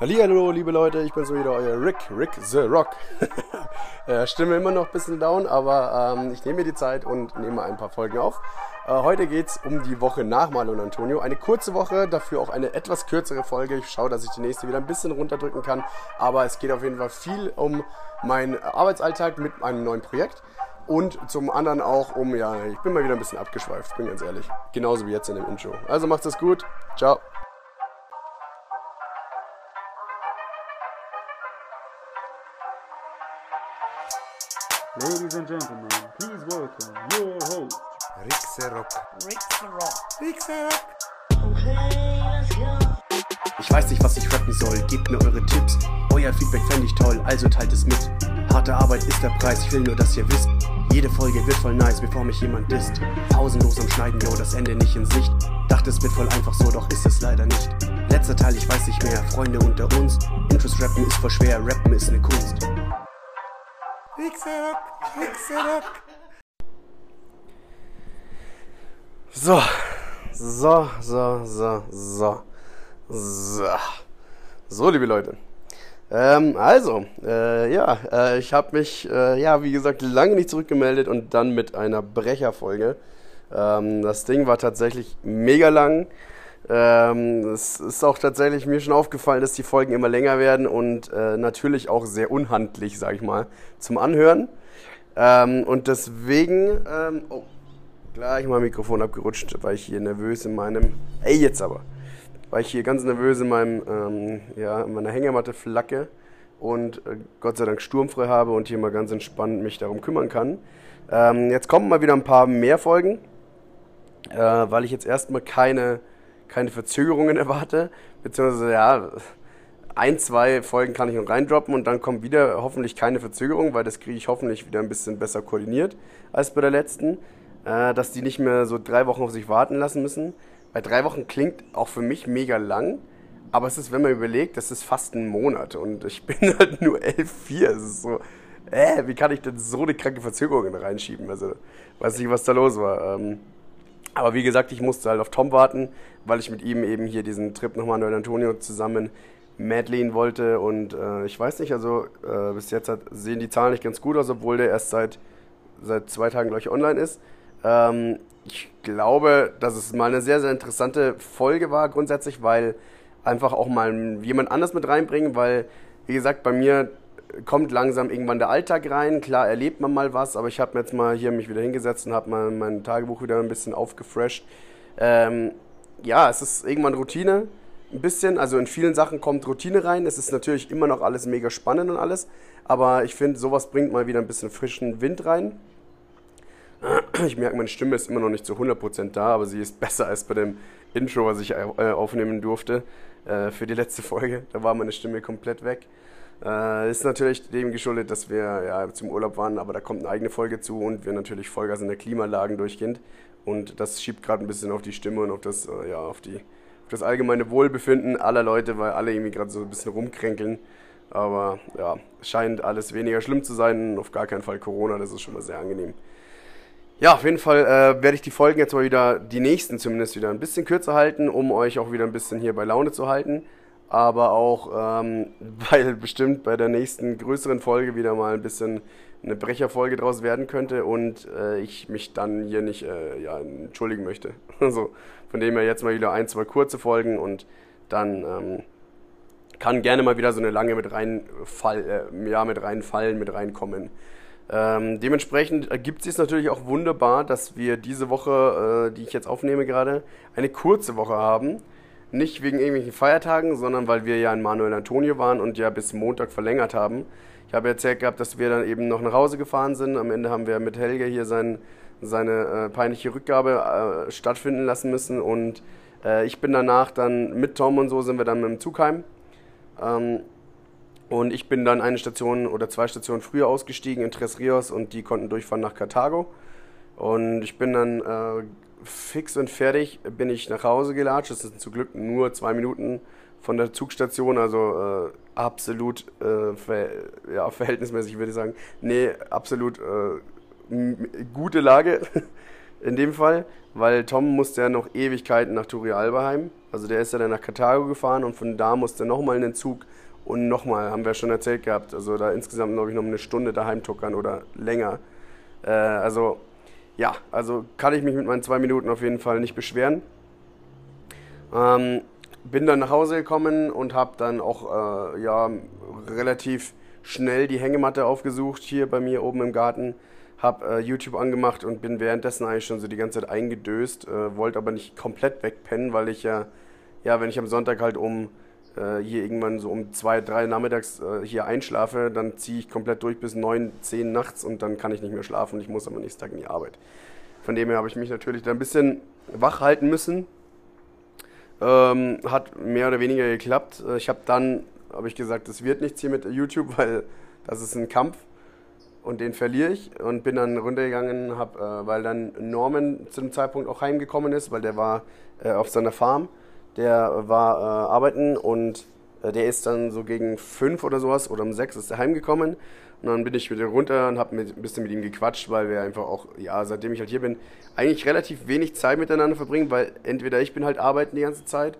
Hallo, liebe Leute, ich bin's wieder, euer Rick, Rick the Rock. äh, Stimme immer noch ein bisschen down, aber ähm, ich nehme mir die Zeit und nehme ein paar Folgen auf. Äh, heute geht's um die Woche nach Marlon Antonio. Eine kurze Woche, dafür auch eine etwas kürzere Folge. Ich schaue, dass ich die nächste wieder ein bisschen runterdrücken kann, aber es geht auf jeden Fall viel um meinen Arbeitsalltag mit einem neuen Projekt. Und zum anderen auch um, ja, ich bin mal wieder ein bisschen abgeschweift, bin ganz ehrlich. Genauso wie jetzt in dem Intro. Also macht's es gut. Ciao. Ladies and gentlemen, please welcome your host. Rixerock. Rick the Rock. Rixerock. Okay, let's go. Ich weiß nicht, was ich rappen soll, gebt mir eure Tipps. Euer Feedback fände ich toll, also teilt es mit. Harte Arbeit ist der Preis, ich will nur, dass ihr wisst. Jede Folge wird voll nice, bevor mich jemand disst. Pausenlos am Schneiden, yo, das Ende nicht in Sicht. Dachte, es wird voll einfach so, doch ist es leider nicht. Letzter Teil, ich weiß nicht mehr, Freunde unter uns. Intros rappen ist voll schwer, rappen ist ne Kunst. Rixerock, Rixerock. So, so, so, so, so, so. So, liebe Leute. Ähm, also, äh, ja, äh, ich habe mich, äh, ja, wie gesagt, lange nicht zurückgemeldet und dann mit einer Brecherfolge. Ähm, das Ding war tatsächlich mega lang. Ähm, es ist auch tatsächlich mir schon aufgefallen, dass die Folgen immer länger werden und äh, natürlich auch sehr unhandlich, sag ich mal, zum Anhören. Ähm, und deswegen, ähm, oh, gleich mal Mikrofon abgerutscht, weil ich hier nervös in meinem, ey, jetzt aber, weil ich hier ganz nervös in meinem, ähm, ja, in meiner Hängematte flacke und äh, Gott sei Dank sturmfrei habe und hier mal ganz entspannt mich darum kümmern kann. Ähm, jetzt kommen mal wieder ein paar mehr Folgen, äh, weil ich jetzt erstmal keine, keine Verzögerungen erwarte, beziehungsweise ja, ein, zwei Folgen kann ich noch reindroppen und dann kommt wieder hoffentlich keine Verzögerung, weil das kriege ich hoffentlich wieder ein bisschen besser koordiniert als bei der letzten, äh, dass die nicht mehr so drei Wochen auf sich warten lassen müssen. Bei drei Wochen klingt auch für mich mega lang, aber es ist, wenn man überlegt, das ist fast ein Monat und ich bin halt nur 11,4. Es ist so, äh, wie kann ich denn so eine kranke Verzögerung reinschieben? Also, weiß nicht, was da los war. Ähm, aber wie gesagt, ich musste halt auf Tom warten, weil ich mit ihm eben hier diesen Trip nochmal in Antonio zusammen Madeleine wollte. Und äh, ich weiß nicht, also äh, bis jetzt hat, sehen die Zahlen nicht ganz gut aus, obwohl der erst seit, seit zwei Tagen, glaube ich, online ist. Ähm, ich glaube, dass es mal eine sehr, sehr interessante Folge war grundsätzlich, weil einfach auch mal jemand anders mit reinbringen, weil, wie gesagt, bei mir kommt langsam irgendwann der Alltag rein. Klar erlebt man mal was, aber ich habe jetzt mal hier mich wieder hingesetzt und habe mein Tagebuch wieder ein bisschen aufgefresht. Ähm, ja, es ist irgendwann Routine, ein bisschen. Also in vielen Sachen kommt Routine rein. Es ist natürlich immer noch alles mega spannend und alles, aber ich finde, sowas bringt mal wieder ein bisschen frischen Wind rein. Ich merke, meine Stimme ist immer noch nicht zu 100% da, aber sie ist besser als bei dem Intro, was ich äh, aufnehmen durfte äh, für die letzte Folge. Da war meine Stimme komplett weg. Äh, ist natürlich dem geschuldet, dass wir ja, zum Urlaub waren, aber da kommt eine eigene Folge zu und wir natürlich Vollgas in der Klimalagen durchgehend. Und das schiebt gerade ein bisschen auf die Stimme und auf das, äh, ja, auf, die, das allgemeine Wohlbefinden aller Leute, weil alle irgendwie gerade so ein bisschen rumkränkeln. Aber ja, scheint alles weniger schlimm zu sein. Auf gar keinen Fall Corona, das ist schon mal sehr angenehm. Ja, auf jeden Fall äh, werde ich die Folgen jetzt mal wieder, die nächsten zumindest wieder ein bisschen kürzer halten, um euch auch wieder ein bisschen hier bei Laune zu halten. Aber auch, ähm, weil bestimmt bei der nächsten größeren Folge wieder mal ein bisschen eine Brecherfolge draus werden könnte und äh, ich mich dann hier nicht äh, ja, entschuldigen möchte. Also von dem her jetzt mal wieder ein, zwei kurze Folgen und dann ähm, kann gerne mal wieder so eine lange mit reinfall, äh, ja, mit reinfallen, mit reinkommen. Ähm, dementsprechend ergibt sich natürlich auch wunderbar, dass wir diese Woche, äh, die ich jetzt aufnehme gerade, eine kurze Woche haben. Nicht wegen irgendwelchen Feiertagen, sondern weil wir ja in Manuel Antonio waren und ja bis Montag verlängert haben. Ich habe erzählt gehabt, dass wir dann eben noch nach Hause gefahren sind. Am Ende haben wir mit Helge hier sein, seine äh, peinliche Rückgabe äh, stattfinden lassen müssen. Und äh, ich bin danach dann mit Tom und so sind wir dann mit dem Zug heim. Ähm, und ich bin dann eine Station oder zwei Stationen früher ausgestiegen in Tres Rios und die konnten durchfahren nach Karthago. Und ich bin dann äh, fix und fertig, bin ich nach Hause gelatscht. Das sind zum Glück nur zwei Minuten von der Zugstation, also äh, absolut äh, ver ja, verhältnismäßig würde ich sagen. Nee, absolut äh, gute Lage. in dem Fall, weil Tom musste ja noch Ewigkeiten nach Turrialba Also der ist ja dann nach Karthago gefahren und von da musste nochmal in den Zug und nochmal, haben wir schon erzählt gehabt, also da insgesamt glaube ich noch eine Stunde daheim tuckern oder länger. Äh, also ja, also kann ich mich mit meinen zwei Minuten auf jeden Fall nicht beschweren. Ähm, bin dann nach Hause gekommen und habe dann auch äh, ja, relativ schnell die Hängematte aufgesucht hier bei mir oben im Garten. Habe äh, YouTube angemacht und bin währenddessen eigentlich schon so die ganze Zeit eingedöst, äh, wollte aber nicht komplett wegpennen, weil ich ja, ja, wenn ich am Sonntag halt um äh, hier irgendwann so um zwei, drei nachmittags äh, hier einschlafe, dann ziehe ich komplett durch bis neun, zehn nachts und dann kann ich nicht mehr schlafen. Ich muss am nächsten Tag in die Arbeit. Von dem her habe ich mich natürlich da ein bisschen wach halten müssen. Ähm, hat mehr oder weniger geklappt. Äh, ich habe dann, habe ich gesagt, das wird nichts hier mit YouTube, weil das ist ein Kampf und den verliere ich und bin dann runtergegangen, hab, äh, weil dann Norman zu dem Zeitpunkt auch heimgekommen ist, weil der war äh, auf seiner Farm, der war äh, arbeiten und äh, der ist dann so gegen fünf oder sowas oder um sechs ist er heimgekommen und dann bin ich wieder runter und habe ein bisschen mit ihm gequatscht, weil wir einfach auch, ja, seitdem ich halt hier bin, eigentlich relativ wenig Zeit miteinander verbringen, weil entweder ich bin halt arbeiten die ganze Zeit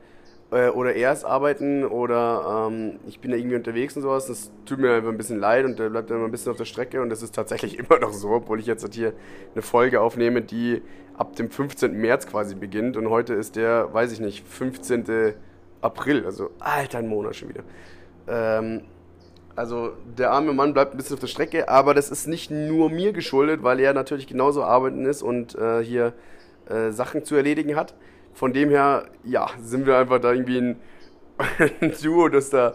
äh, oder er ist arbeiten oder ähm, ich bin da irgendwie unterwegs und sowas. Das tut mir einfach ein bisschen leid und der bleibt dann ein bisschen auf der Strecke und das ist tatsächlich immer noch so, obwohl ich jetzt halt hier eine Folge aufnehme, die ab dem 15. März quasi beginnt und heute ist der, weiß ich nicht, 15. April, also alter ein Monat schon wieder. Ähm, also der arme Mann bleibt ein bisschen auf der Strecke, aber das ist nicht nur mir geschuldet, weil er natürlich genauso arbeiten ist und äh, hier äh, Sachen zu erledigen hat. Von dem her, ja, sind wir einfach da irgendwie ein, ein Duo, das da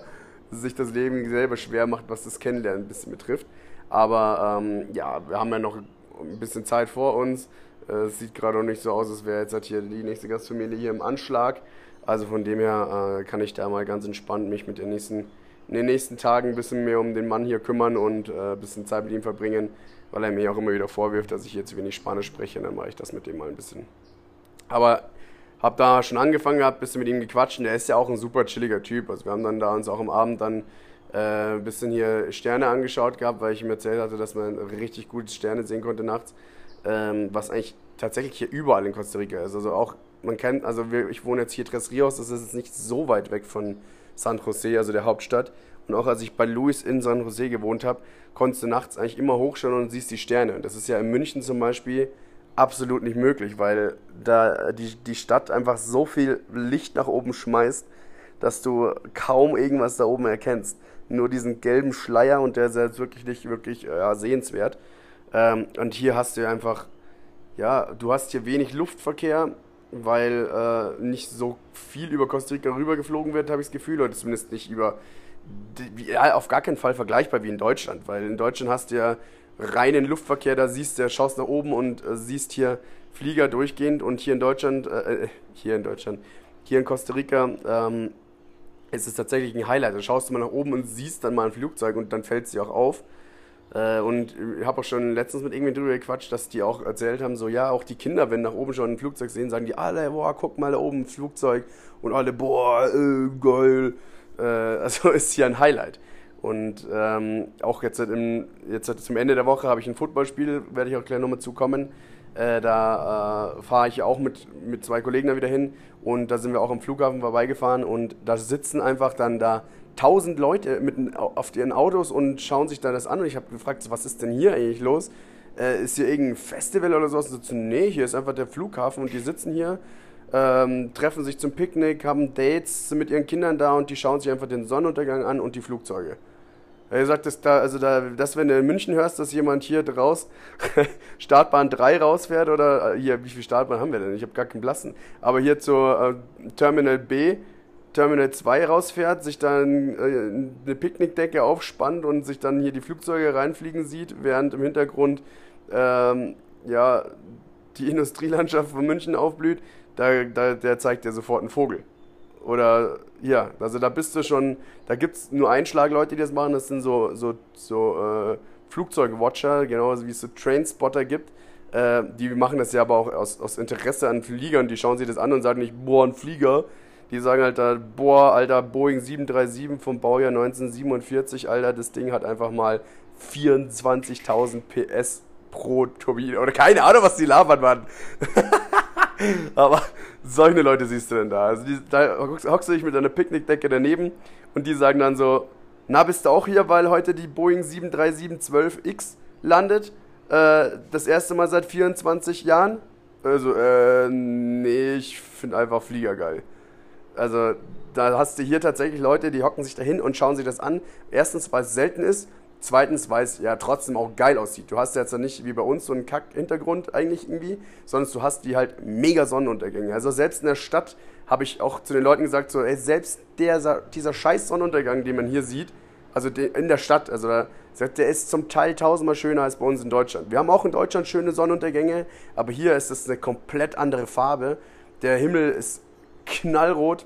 sich das Leben selber schwer macht, was das Kennenlernen ein bisschen betrifft. Aber ähm, ja, wir haben ja noch ein bisschen Zeit vor uns. Äh, es sieht gerade noch nicht so aus, als wäre jetzt halt hier die nächste Gastfamilie hier im Anschlag. Also von dem her äh, kann ich da mal ganz entspannt mich mit den nächsten in den nächsten Tagen ein bisschen mehr um den Mann hier kümmern und äh, ein bisschen Zeit mit ihm verbringen, weil er mir auch immer wieder vorwirft, dass ich hier zu wenig Spanisch spreche. Und dann mache ich das mit dem mal ein bisschen. Aber habe da schon angefangen gehabt, ein bisschen mit ihm gequatscht. Und der ist ja auch ein super chilliger Typ. Also wir haben dann da uns auch am Abend dann äh, ein bisschen hier Sterne angeschaut gehabt, weil ich ihm erzählt hatte, dass man richtig gut Sterne sehen konnte nachts. Ähm, was eigentlich tatsächlich hier überall in Costa Rica ist. Also auch, man kennt, also wir, ich wohne jetzt hier Tres Rios, das ist jetzt nicht so weit weg von San Jose, also der Hauptstadt. Und auch als ich bei Luis in San Jose gewohnt habe, konntest du nachts eigentlich immer hochschauen und siehst die Sterne. Das ist ja in München zum Beispiel absolut nicht möglich, weil da die, die Stadt einfach so viel Licht nach oben schmeißt, dass du kaum irgendwas da oben erkennst. Nur diesen gelben Schleier und der ist jetzt wirklich nicht wirklich ja, sehenswert. Ähm, und hier hast du einfach, ja, du hast hier wenig Luftverkehr, weil äh, nicht so viel über Costa Rica rübergeflogen wird, habe ich das Gefühl, oder zumindest nicht über, ja, auf gar keinen Fall vergleichbar wie in Deutschland, weil in Deutschland hast du ja reinen Luftverkehr, da siehst du, schaust nach oben und äh, siehst hier Flieger durchgehend und hier in Deutschland, äh, äh, hier in Deutschland, hier in Costa Rica ähm, ist es tatsächlich ein Highlight. Da schaust du mal nach oben und siehst dann mal ein Flugzeug und dann fällt es dir auch auf. Äh, und ich habe auch schon letztens mit irgendjemandem drüber gequatscht, dass die auch erzählt haben, so ja, auch die Kinder, wenn nach oben schon ein Flugzeug sehen, sagen die alle, boah, guck mal da oben ein Flugzeug und alle, boah, äh, geil. Äh, also ist hier ein Highlight. Und ähm, auch jetzt, im, jetzt zum Ende der Woche habe ich ein Footballspiel, werde ich auch gleich nochmal zukommen. Äh, da äh, fahre ich auch mit, mit zwei Kollegen da wieder hin und da sind wir auch am Flughafen vorbeigefahren und da sitzen einfach dann da tausend Leute mit, auf ihren Autos und schauen sich da das an und ich habe gefragt, was ist denn hier eigentlich los? Äh, ist hier irgendein Festival oder sowas? Und so, nee, hier ist einfach der Flughafen und die sitzen hier, ähm, treffen sich zum Picknick, haben Dates, mit ihren Kindern da und die schauen sich einfach den Sonnenuntergang an und die Flugzeuge. Er sagt, dass da, also da, dass wenn du in München hörst, dass jemand hier raus Startbahn 3 rausfährt oder äh, hier, wie viel Startbahn haben wir denn? Ich habe gar keinen Blassen. Aber hier zur äh, Terminal B, Terminal 2 rausfährt, sich dann äh, eine Picknickdecke aufspannt und sich dann hier die Flugzeuge reinfliegen sieht, während im Hintergrund ähm, ja, die Industrielandschaft von München aufblüht, da, da, der zeigt dir sofort einen Vogel. Oder ja, also da bist du schon, da gibt es nur Einschlagleute, die das machen, das sind so, so, so äh, Flugzeugwatcher, genauso wie es so Trainspotter gibt. Äh, die machen das ja aber auch aus, aus Interesse an Fliegern, die schauen sich das an und sagen nicht, boah, ein Flieger. Die sagen halt da, boah, alter, Boeing 737 vom Baujahr 1947, alter, das Ding hat einfach mal 24.000 PS pro Turbine. Oder keine Ahnung, was die labern, Mann. Aber solche Leute siehst du denn da. Also die, da hockst du dich mit einer Picknickdecke daneben und die sagen dann so, na, bist du auch hier, weil heute die Boeing 73712X landet? Äh, das erste Mal seit 24 Jahren? Also, äh, nee, ich finde einfach Flieger geil. Also, da hast du hier tatsächlich Leute, die hocken sich dahin und schauen sich das an. Erstens, weil es selten ist. Zweitens, weil es ja trotzdem auch geil aussieht. Du hast jetzt ja nicht wie bei uns so einen Kack-Hintergrund eigentlich irgendwie, sondern du hast die halt mega Sonnenuntergänge. Also selbst in der Stadt habe ich auch zu den Leuten gesagt, so, ey, selbst der, dieser scheiß Sonnenuntergang, den man hier sieht, also in der Stadt, also da, der ist zum Teil tausendmal schöner als bei uns in Deutschland. Wir haben auch in Deutschland schöne Sonnenuntergänge, aber hier ist es eine komplett andere Farbe. Der Himmel ist knallrot.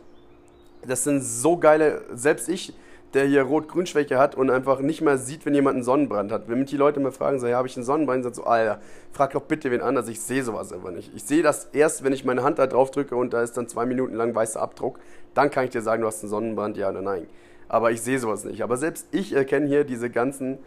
Das sind so geile, selbst ich, der hier Rot-Grün-Schwäche hat und einfach nicht mehr sieht, wenn jemand einen Sonnenbrand hat. Wenn mich die Leute mal fragen, so, ja, habe ich einen Sonnenbrand? Dann so, Alter, frag doch bitte wen anders, ich sehe sowas einfach nicht. Ich sehe das erst, wenn ich meine Hand da drauf drücke und da ist dann zwei Minuten lang weißer Abdruck. Dann kann ich dir sagen, du hast einen Sonnenbrand, ja oder nein. Aber ich sehe sowas nicht. Aber selbst ich erkenne hier diese ganzen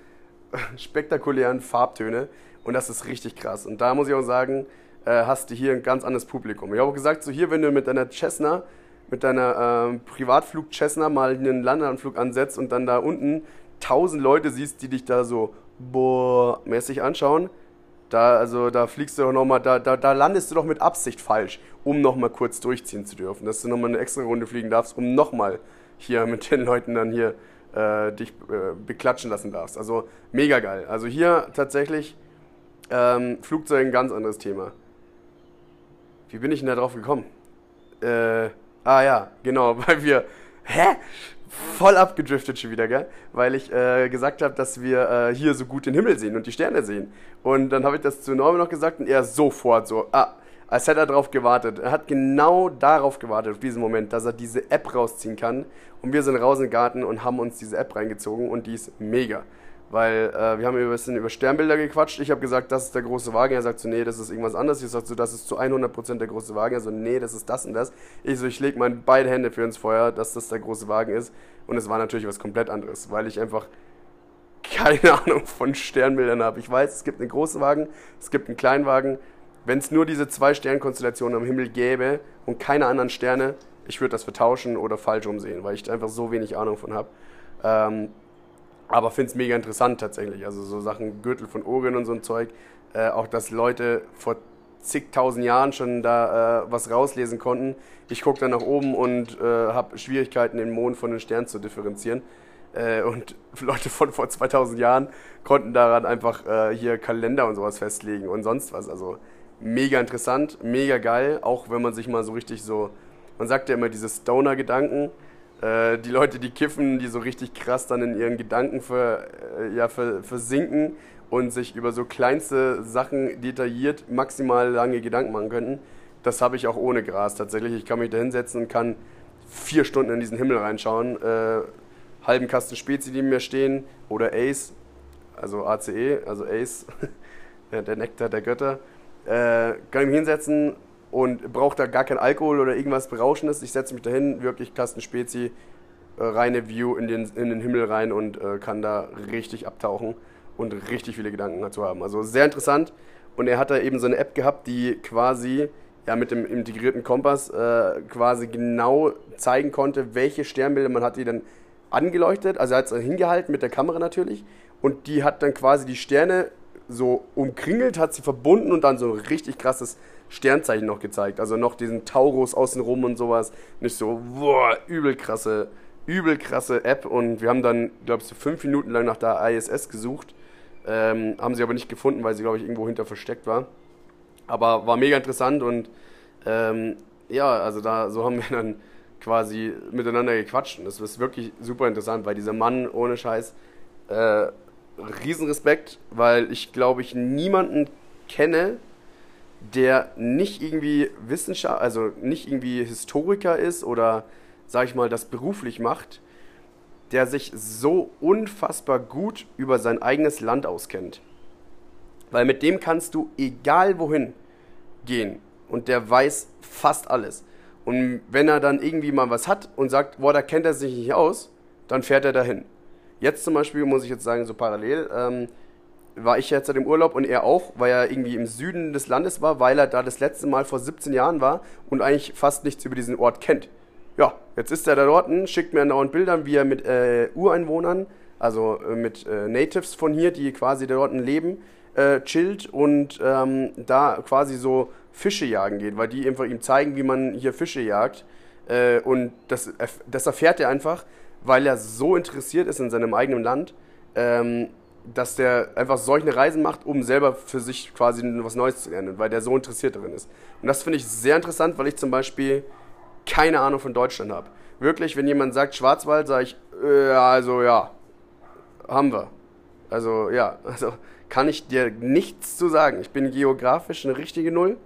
spektakulären Farbtöne und das ist richtig krass. Und da muss ich auch sagen, äh, hast du hier ein ganz anderes Publikum. Ich habe auch gesagt, so hier, wenn du mit deiner Cessna, mit deiner ähm, Privatflug Cessna mal einen Landeanflug ansetzt und dann da unten tausend Leute siehst, die dich da so boah mäßig anschauen, da, also, da fliegst du doch nochmal, da, da, da landest du doch mit Absicht falsch, um nochmal kurz durchziehen zu dürfen. Dass du nochmal eine extra Runde fliegen darfst, um nochmal hier mit den Leuten dann hier äh, dich äh, beklatschen lassen darfst. Also mega geil. Also hier tatsächlich ähm, Flugzeug ein ganz anderes Thema. Wie bin ich denn da drauf gekommen? Äh, ah ja, genau, weil wir. Hä? Voll abgedriftet schon wieder, gell? Weil ich äh, gesagt habe, dass wir äh, hier so gut den Himmel sehen und die Sterne sehen. Und dann habe ich das zu Norman noch gesagt und er sofort so, ah, als hätte er darauf gewartet. Er hat genau darauf gewartet, auf diesen Moment, dass er diese App rausziehen kann. Und wir sind raus in den Garten und haben uns diese App reingezogen und die ist mega. Weil äh, wir haben ein bisschen über Sternbilder gequatscht. Ich habe gesagt, das ist der große Wagen. Er sagt so, nee, das ist irgendwas anderes. Ich sag so, das ist zu 100% der große Wagen. Er so, nee, das ist das und das. Ich so, ich lege meine beide Hände für ins Feuer, dass das der große Wagen ist. Und es war natürlich was komplett anderes, weil ich einfach keine Ahnung von Sternbildern habe. Ich weiß, es gibt einen großen Wagen, es gibt einen kleinen Wagen. Wenn es nur diese zwei Sternkonstellationen am Himmel gäbe und keine anderen Sterne, ich würde das vertauschen oder falsch umsehen, weil ich einfach so wenig Ahnung von habe. Ähm, aber finde es mega interessant tatsächlich. Also so Sachen, Gürtel von Orion und so ein Zeug. Äh, auch, dass Leute vor zigtausend Jahren schon da äh, was rauslesen konnten. Ich gucke dann nach oben und äh, habe Schwierigkeiten, den Mond von den Sternen zu differenzieren. Äh, und Leute von vor 2000 Jahren konnten daran einfach äh, hier Kalender und sowas festlegen und sonst was. Also mega interessant, mega geil, auch wenn man sich mal so richtig so, man sagt ja immer diese Stoner-Gedanken, äh, die Leute, die kiffen, die so richtig krass dann in ihren Gedanken ver, äh, ja, ver, versinken und sich über so kleinste Sachen detailliert maximal lange Gedanken machen könnten. Das habe ich auch ohne Gras tatsächlich. Ich kann mich da hinsetzen und kann vier Stunden in diesen Himmel reinschauen. Äh, halben Kasten Spezi, die mir stehen, oder Ace, also ACE, also Ace, der Nektar der Götter. Äh, kann ich mich hinsetzen und brauche da gar kein Alkohol oder irgendwas Berauschendes. Ich setze mich dahin, wirklich Kasten Spezi, äh, reine View in den, in den Himmel rein und äh, kann da richtig abtauchen und richtig viele Gedanken dazu haben. Also sehr interessant. Und er hat da eben so eine App gehabt, die quasi ja, mit dem integrierten Kompass äh, quasi genau zeigen konnte, welche Sternbilder man hat die dann angeleuchtet. Also er hat es hingehalten mit der Kamera natürlich. Und die hat dann quasi die Sterne so umkringelt, hat sie verbunden und dann so ein richtig krasses Sternzeichen noch gezeigt. Also noch diesen Taurus außenrum und sowas. Nicht so, boah, übel krasse, übel krasse App. Und wir haben dann, glaube ich, so fünf Minuten lang nach der ISS gesucht. Ähm, haben sie aber nicht gefunden, weil sie, glaube ich, irgendwo hinter versteckt war. Aber war mega interessant und ähm, ja, also da so haben wir dann quasi miteinander gequatscht und das ist wirklich super interessant, weil dieser Mann ohne Scheiß äh, Riesenrespekt, weil ich glaube ich niemanden kenne, der nicht irgendwie Wissenschaft, also nicht irgendwie Historiker ist oder sag ich mal das beruflich macht, der sich so unfassbar gut über sein eigenes Land auskennt. Weil mit dem kannst du egal wohin gehen und der weiß fast alles. Und wenn er dann irgendwie mal was hat und sagt, boah, da kennt er sich nicht aus, dann fährt er dahin. Jetzt zum Beispiel muss ich jetzt sagen, so parallel, ähm, war ich jetzt im Urlaub und er auch, weil er irgendwie im Süden des Landes war, weil er da das letzte Mal vor 17 Jahren war und eigentlich fast nichts über diesen Ort kennt. Ja, jetzt ist er da dort, schickt mir andauernd Bilder, wie er mit äh, Ureinwohnern, also äh, mit äh, Natives von hier, die quasi da dort leben, äh, chillt und ähm, da quasi so Fische jagen geht, weil die einfach ihm zeigen, wie man hier Fische jagt. Äh, und das, das erfährt er einfach, weil er so interessiert ist in seinem eigenen Land, ähm, dass der einfach solche Reisen macht, um selber für sich quasi was Neues zu lernen, weil der so interessiert darin ist. Und das finde ich sehr interessant, weil ich zum Beispiel keine Ahnung von Deutschland habe. Wirklich, wenn jemand sagt Schwarzwald, sage ich, äh, also ja, haben wir. Also ja, also kann ich dir nichts zu sagen. Ich bin geografisch eine richtige Null.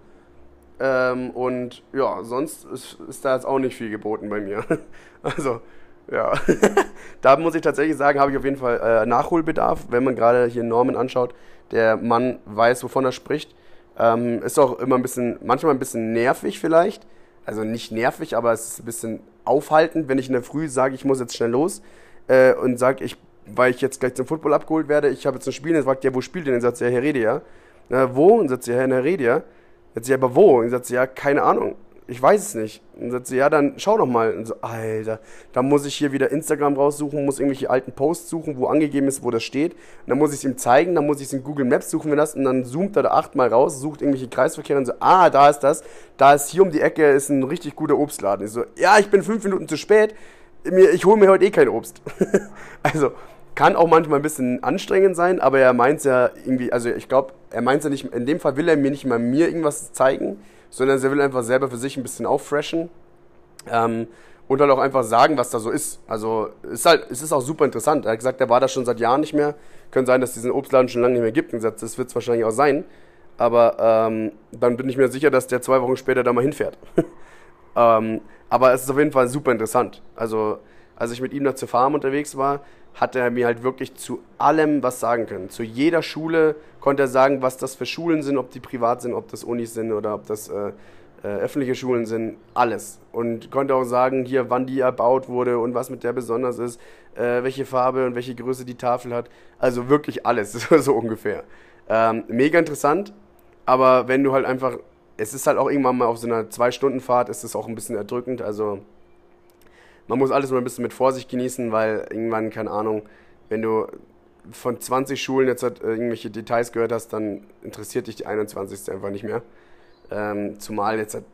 Ähm, und ja, sonst ist, ist da jetzt auch nicht viel geboten bei mir. Also, ja. da muss ich tatsächlich sagen, habe ich auf jeden Fall äh, Nachholbedarf, wenn man gerade hier Norman anschaut. Der Mann weiß, wovon er spricht. Ähm, ist auch immer ein bisschen, manchmal ein bisschen nervig vielleicht. Also nicht nervig, aber es ist ein bisschen aufhaltend, wenn ich in der Früh sage, ich muss jetzt schnell los äh, und sage, ich, weil ich jetzt gleich zum Football abgeholt werde, ich habe jetzt ein Spiel, dann sagt er, wo spielt denn? Dann sagt er, Heredia. Na, wo? Und sagt ja, in Heredia. Sagt sie, ja, aber wo? Und sagt ja, keine Ahnung. Ich weiß es nicht. Und sagt sie, ja, dann schau doch mal. Und so, Alter, da muss ich hier wieder Instagram raussuchen, muss irgendwelche alten Posts suchen, wo angegeben ist, wo das steht. Und dann muss ich es ihm zeigen, dann muss ich es in Google Maps suchen, wenn das, und dann zoomt er da achtmal raus, sucht irgendwelche Kreisverkehre und so, ah, da ist das. Da ist hier um die Ecke ist ein richtig guter Obstladen. Ich so, ja, ich bin fünf Minuten zu spät. Ich hole mir heute eh kein Obst. also, kann auch manchmal ein bisschen anstrengend sein, aber er meint ja irgendwie, also ich glaube, er meint ja nicht, in dem Fall will er mir nicht mal mir irgendwas zeigen, sondern er will einfach selber für sich ein bisschen auffreshen ähm, und halt auch einfach sagen, was da so ist. Also ist halt, es ist auch super interessant. Er hat gesagt, er war da schon seit Jahren nicht mehr. Könnte sein, dass es diesen Obstladen schon lange nicht mehr gibt. Und gesagt, das wird es wahrscheinlich auch sein. Aber ähm, dann bin ich mir sicher, dass der zwei Wochen später da mal hinfährt. ähm, aber es ist auf jeden Fall super interessant. Also als ich mit ihm da zur Farm unterwegs war, hat er mir halt wirklich zu allem was sagen können. Zu jeder Schule konnte er sagen, was das für Schulen sind, ob die privat sind, ob das Unis sind oder ob das äh, äh, öffentliche Schulen sind, alles. Und konnte auch sagen, hier, wann die erbaut wurde und was mit der besonders ist, äh, welche Farbe und welche Größe die Tafel hat. Also wirklich alles, so ungefähr. Ähm, mega interessant, aber wenn du halt einfach, es ist halt auch irgendwann mal auf so einer Zwei-Stunden-Fahrt, ist es auch ein bisschen erdrückend, also man muss alles mal ein bisschen mit Vorsicht genießen, weil irgendwann, keine Ahnung, wenn du von 20 Schulen jetzt halt, äh, irgendwelche Details gehört hast, dann interessiert dich die 21. einfach nicht mehr. Ähm, zumal jetzt, halt,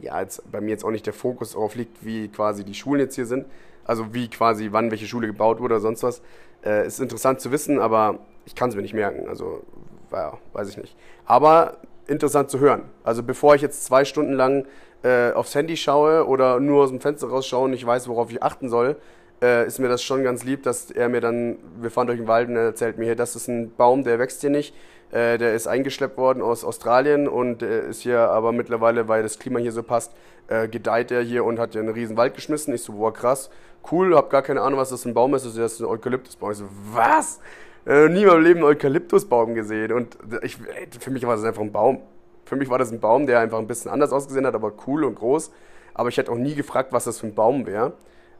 ja, jetzt bei mir jetzt auch nicht der Fokus darauf liegt, wie quasi die Schulen jetzt hier sind. Also wie quasi, wann welche Schule gebaut wurde oder sonst was. Äh, ist interessant zu wissen, aber ich kann es mir nicht merken. Also, ja, weiß ich nicht. Aber interessant zu hören. Also bevor ich jetzt zwei Stunden lang äh, aufs Handy schaue oder nur aus dem Fenster rausschaue und ich weiß, worauf ich achten soll, äh, ist mir das schon ganz lieb, dass er mir dann, wir fahren durch den Wald und er erzählt mir das ist ein Baum, der wächst hier nicht. Äh, der ist eingeschleppt worden aus Australien und äh, ist hier aber mittlerweile, weil das Klima hier so passt, äh, gedeiht er hier und hat hier einen riesen Wald geschmissen. Ich so, boah, krass, cool, hab gar keine Ahnung, was das für ein Baum ist. Das ist ein Eukalyptusbaum. Ich so, was? Äh, nie in meinem Leben einen Eukalyptusbaum gesehen. Und ich, für mich war das einfach ein Baum. Für mich war das ein Baum, der einfach ein bisschen anders ausgesehen hat, aber cool und groß. Aber ich hätte auch nie gefragt, was das für ein Baum wäre.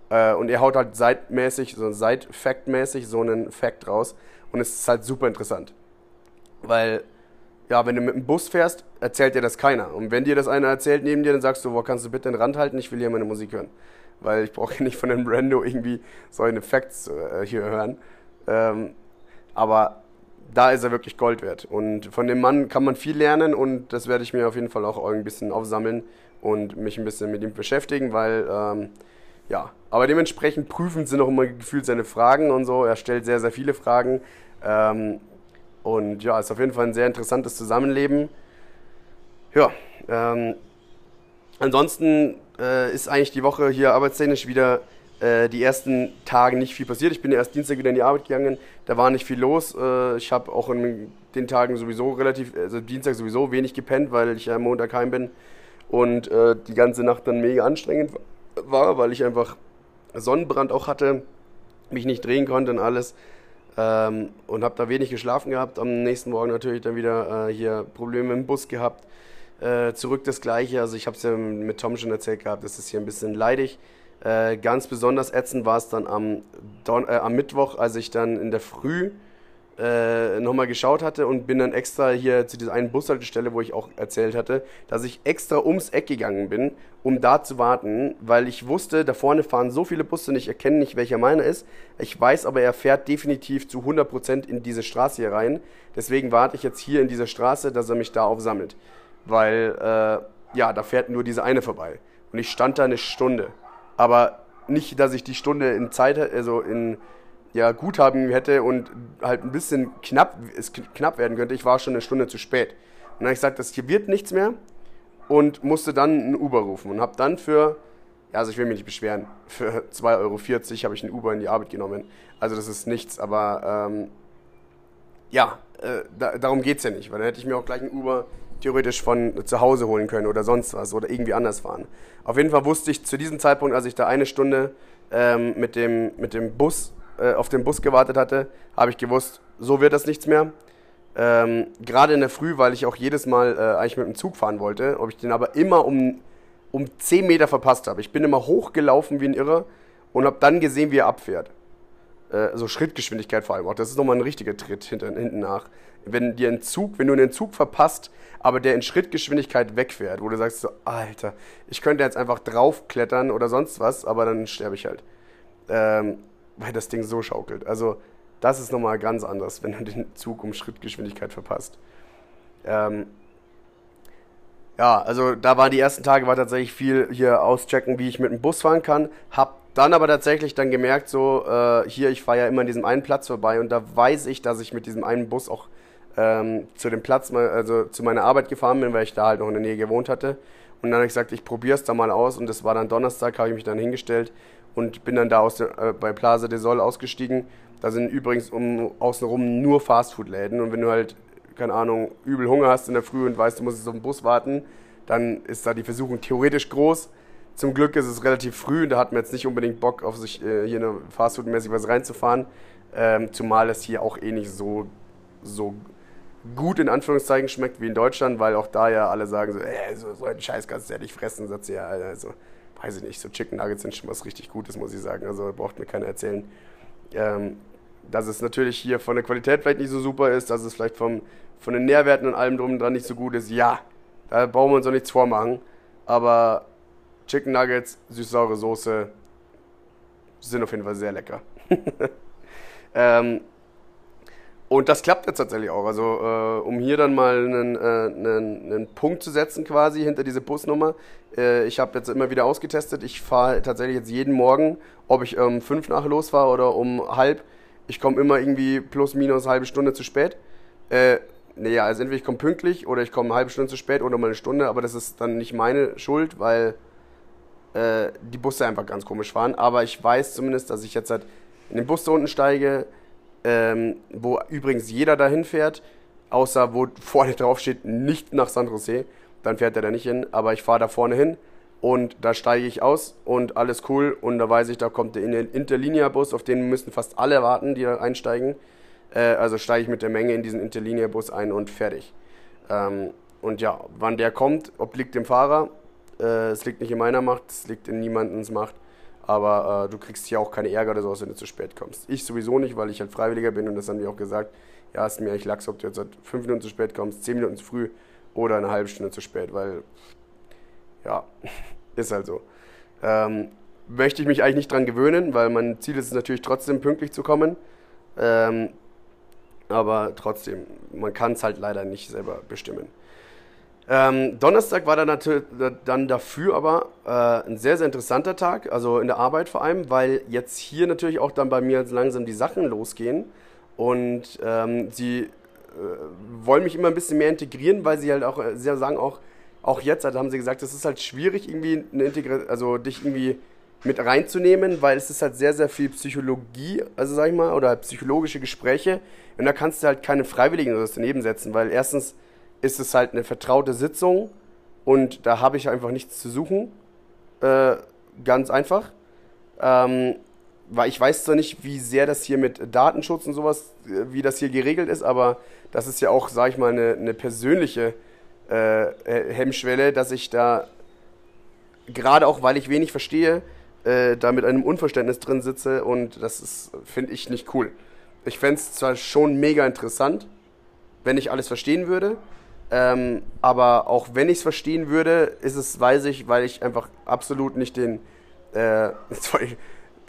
Äh, und er haut halt seitmäßig, so seit-fact-mäßig so einen Fact raus. Und es ist halt super interessant. Weil, ja, wenn du mit dem Bus fährst, erzählt dir das keiner. Und wenn dir das einer erzählt neben dir, dann sagst du, wo kannst du bitte den Rand halten? Ich will hier meine Musik hören. Weil ich brauche nicht von einem Brando irgendwie solche Facts äh, hier hören. Ähm, aber da ist er wirklich Gold wert. Und von dem Mann kann man viel lernen und das werde ich mir auf jeden Fall auch ein bisschen aufsammeln und mich ein bisschen mit ihm beschäftigen, weil, ähm, ja, aber dementsprechend prüfend sind auch immer gefühlt seine Fragen und so. Er stellt sehr, sehr viele Fragen. Ähm, und ja, ist auf jeden Fall ein sehr interessantes Zusammenleben. Ja, ähm, ansonsten äh, ist eigentlich die Woche hier arbeitstechnisch wieder die ersten Tage nicht viel passiert. Ich bin erst Dienstag wieder in die Arbeit gegangen, da war nicht viel los. Äh, ich habe auch in den Tagen sowieso relativ, also Dienstag sowieso wenig gepennt, weil ich ja am Montag heim bin und äh, die ganze Nacht dann mega anstrengend war, weil ich einfach Sonnenbrand auch hatte, mich nicht drehen konnte und alles. Ähm, und habe da wenig geschlafen gehabt. Am nächsten Morgen natürlich dann wieder äh, hier Probleme im Bus gehabt. Äh, zurück das gleiche. Also ich habe es ja mit Tom schon erzählt gehabt, das ist hier ein bisschen leidig. Äh, ganz besonders ätzend war es dann am, Don äh, am Mittwoch, als ich dann in der Früh äh, nochmal geschaut hatte und bin dann extra hier zu dieser einen Bushaltestelle, wo ich auch erzählt hatte, dass ich extra ums Eck gegangen bin, um da zu warten, weil ich wusste, da vorne fahren so viele Busse und ich erkenne nicht, welcher meiner ist. Ich weiß aber, er fährt definitiv zu 100% in diese Straße hier rein. Deswegen warte ich jetzt hier in dieser Straße, dass er mich da aufsammelt. Weil, äh, ja, da fährt nur diese eine vorbei. Und ich stand da eine Stunde. Aber nicht, dass ich die Stunde in Zeit, also in ja, Guthaben hätte und halt ein bisschen knapp, es knapp werden könnte. Ich war schon eine Stunde zu spät. Und dann habe ich gesagt, das hier wird nichts mehr und musste dann einen Uber rufen und habe dann für, also ich will mich nicht beschweren, für 2,40 Euro habe ich einen Uber in die Arbeit genommen. Also das ist nichts, aber ähm, ja, äh, da, darum geht es ja nicht, weil dann hätte ich mir auch gleich einen Uber theoretisch von zu Hause holen können oder sonst was oder irgendwie anders fahren. Auf jeden Fall wusste ich zu diesem Zeitpunkt, als ich da eine Stunde ähm, mit, dem, mit dem Bus äh, auf den Bus gewartet hatte, habe ich gewusst, so wird das nichts mehr. Ähm, Gerade in der Früh, weil ich auch jedes Mal äh, eigentlich mit dem Zug fahren wollte, ob ich den aber immer um, um 10 Meter verpasst habe. Ich bin immer hochgelaufen wie ein Irrer und habe dann gesehen, wie er abfährt. Äh, so Schrittgeschwindigkeit vor allem auch. Das ist nochmal ein richtiger Tritt hinter, hinten nach. Wenn dir ein Zug, wenn du einen Zug verpasst, aber der in Schrittgeschwindigkeit wegfährt, wo du sagst so, Alter, ich könnte jetzt einfach draufklettern oder sonst was, aber dann sterbe ich halt. Ähm, weil das Ding so schaukelt. Also das ist nochmal ganz anders, wenn du den Zug um Schrittgeschwindigkeit verpasst. Ähm, ja, also da waren die ersten Tage war tatsächlich viel hier auschecken, wie ich mit dem Bus fahren kann. Hab dann aber tatsächlich dann gemerkt, so äh, hier, ich fahre ja immer an diesem einen Platz vorbei und da weiß ich, dass ich mit diesem einen Bus auch ähm, zu dem Platz, also zu meiner Arbeit gefahren bin, weil ich da halt noch in der Nähe gewohnt hatte. Und dann habe ich gesagt, ich probiere es da mal aus und das war dann Donnerstag, habe ich mich dann hingestellt und bin dann da aus der, äh, bei Plaza de Sol ausgestiegen. Da sind übrigens um außenrum nur Fastfood-Läden und wenn du halt, keine Ahnung, übel Hunger hast in der Früh und weißt, du musst jetzt auf den Bus warten, dann ist da die Versuchung theoretisch groß. Zum Glück ist es relativ früh und da hat man jetzt nicht unbedingt Bock, auf sich äh, hier eine Fastfood-mäßig was reinzufahren. Ähm, zumal es hier auch eh nicht so, so gut in Anführungszeichen schmeckt wie in Deutschland, weil auch da ja alle sagen so, äh, so, so einen Scheiß kannst du ja nicht fressen. Sagt sie ja, also weiß ich nicht, so Chicken Nuggets sind schon was richtig Gutes, muss ich sagen. Also braucht mir keiner erzählen. Ähm, dass es natürlich hier von der Qualität vielleicht nicht so super ist, dass es vielleicht vom, von den Nährwerten und allem drum und dran nicht so gut ist, ja, da brauchen wir uns auch nichts vormachen. Aber Chicken Nuggets, süß-saure Soße sind auf jeden Fall sehr lecker. ähm, und das klappt jetzt tatsächlich auch. Also, äh, um hier dann mal einen, äh, einen, einen, Punkt zu setzen, quasi hinter diese Busnummer. Äh, ich habe jetzt immer wieder ausgetestet. Ich fahre tatsächlich jetzt jeden Morgen, ob ich um fünf nach losfahre oder um halb. Ich komme immer irgendwie plus minus halbe Stunde zu spät. Äh, naja, also entweder ich komme pünktlich oder ich komme eine halbe Stunde zu spät oder mal eine Stunde, aber das ist dann nicht meine Schuld, weil äh, die Busse einfach ganz komisch fahren. Aber ich weiß zumindest, dass ich jetzt halt in den Bus da unten steige ähm, wo übrigens jeder dahin fährt, außer wo vorne drauf steht, nicht nach San Jose, dann fährt er da nicht hin, aber ich fahre da vorne hin und da steige ich aus und alles cool und da weiß ich, da kommt der Interlinia-Bus, auf den müssen fast alle warten, die da einsteigen. Äh, also steige ich mit der Menge in diesen Interlinia-Bus ein und fertig. Ähm, und ja, wann der kommt, obliegt dem Fahrer. Äh, es liegt nicht in meiner Macht, es liegt in niemandens Macht. Aber äh, du kriegst hier auch keine Ärger oder sowas, wenn du zu spät kommst. Ich sowieso nicht, weil ich halt Freiwilliger bin und das haben die auch gesagt. Ja, ist mir eigentlich lax, ob du jetzt halt fünf Minuten zu spät kommst, zehn Minuten zu früh oder eine halbe Stunde zu spät, weil ja, ist halt so. Ähm, möchte ich mich eigentlich nicht dran gewöhnen, weil mein Ziel ist es natürlich trotzdem pünktlich zu kommen. Ähm, aber trotzdem, man kann es halt leider nicht selber bestimmen. Ähm, Donnerstag war dann, dann dafür aber äh, ein sehr, sehr interessanter Tag, also in der Arbeit vor allem, weil jetzt hier natürlich auch dann bei mir langsam die Sachen losgehen und ähm, sie äh, wollen mich immer ein bisschen mehr integrieren, weil sie halt auch, äh, sie sagen auch, auch jetzt halt haben sie gesagt, es ist halt schwierig irgendwie eine Integration, also dich irgendwie mit reinzunehmen, weil es ist halt sehr, sehr viel Psychologie, also sag ich mal, oder psychologische Gespräche und da kannst du halt keine Freiwilligen oder daneben setzen, weil erstens ist es halt eine vertraute Sitzung und da habe ich einfach nichts zu suchen. Äh, ganz einfach. Ähm, weil ich weiß zwar nicht, wie sehr das hier mit Datenschutz und sowas, äh, wie das hier geregelt ist, aber das ist ja auch, sage ich mal, eine, eine persönliche äh, Hemmschwelle, dass ich da, gerade auch weil ich wenig verstehe, äh, da mit einem Unverständnis drin sitze und das finde ich, nicht cool. ich fände es zwar schon mega interessant, wenn ich alles verstehen würde, ähm, aber auch wenn ich es verstehen würde, ist es, weiß ich, weil ich einfach absolut nicht den, äh, sorry,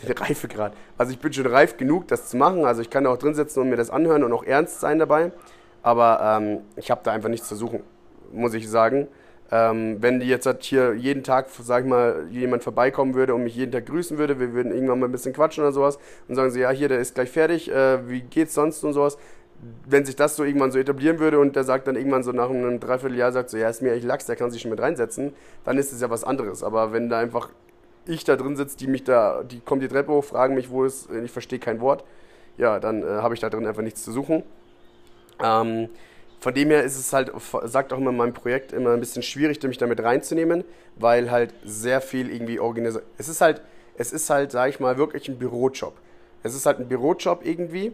den Reifegrad. Also ich bin schon reif genug, das zu machen. Also ich kann da auch drin sitzen und mir das anhören und auch ernst sein dabei. Aber ähm, ich habe da einfach nichts zu suchen, muss ich sagen. Ähm, wenn die jetzt halt hier jeden Tag, sag ich mal, jemand vorbeikommen würde und mich jeden Tag grüßen würde, wir würden irgendwann mal ein bisschen quatschen oder sowas und sagen sie, ja, hier, der ist gleich fertig, äh, wie geht's sonst und sowas. Wenn sich das so irgendwann so etablieren würde und der sagt dann irgendwann so nach einem Dreivierteljahr, sagt so, ja, ist mir echt Lachs, der kann sich schon mit reinsetzen, dann ist es ja was anderes. Aber wenn da einfach ich da drin sitze, die mich da, die kommen die Treppe hoch, fragen mich, wo es, ich verstehe kein Wort, ja, dann äh, habe ich da drin einfach nichts zu suchen. Ähm, von dem her ist es halt, sagt auch immer in meinem Projekt, immer ein bisschen schwierig, mich damit reinzunehmen, weil halt sehr viel irgendwie organisiert. Es ist halt, es ist halt, sag ich mal, wirklich ein Bürojob. Es ist halt ein Bürojob irgendwie.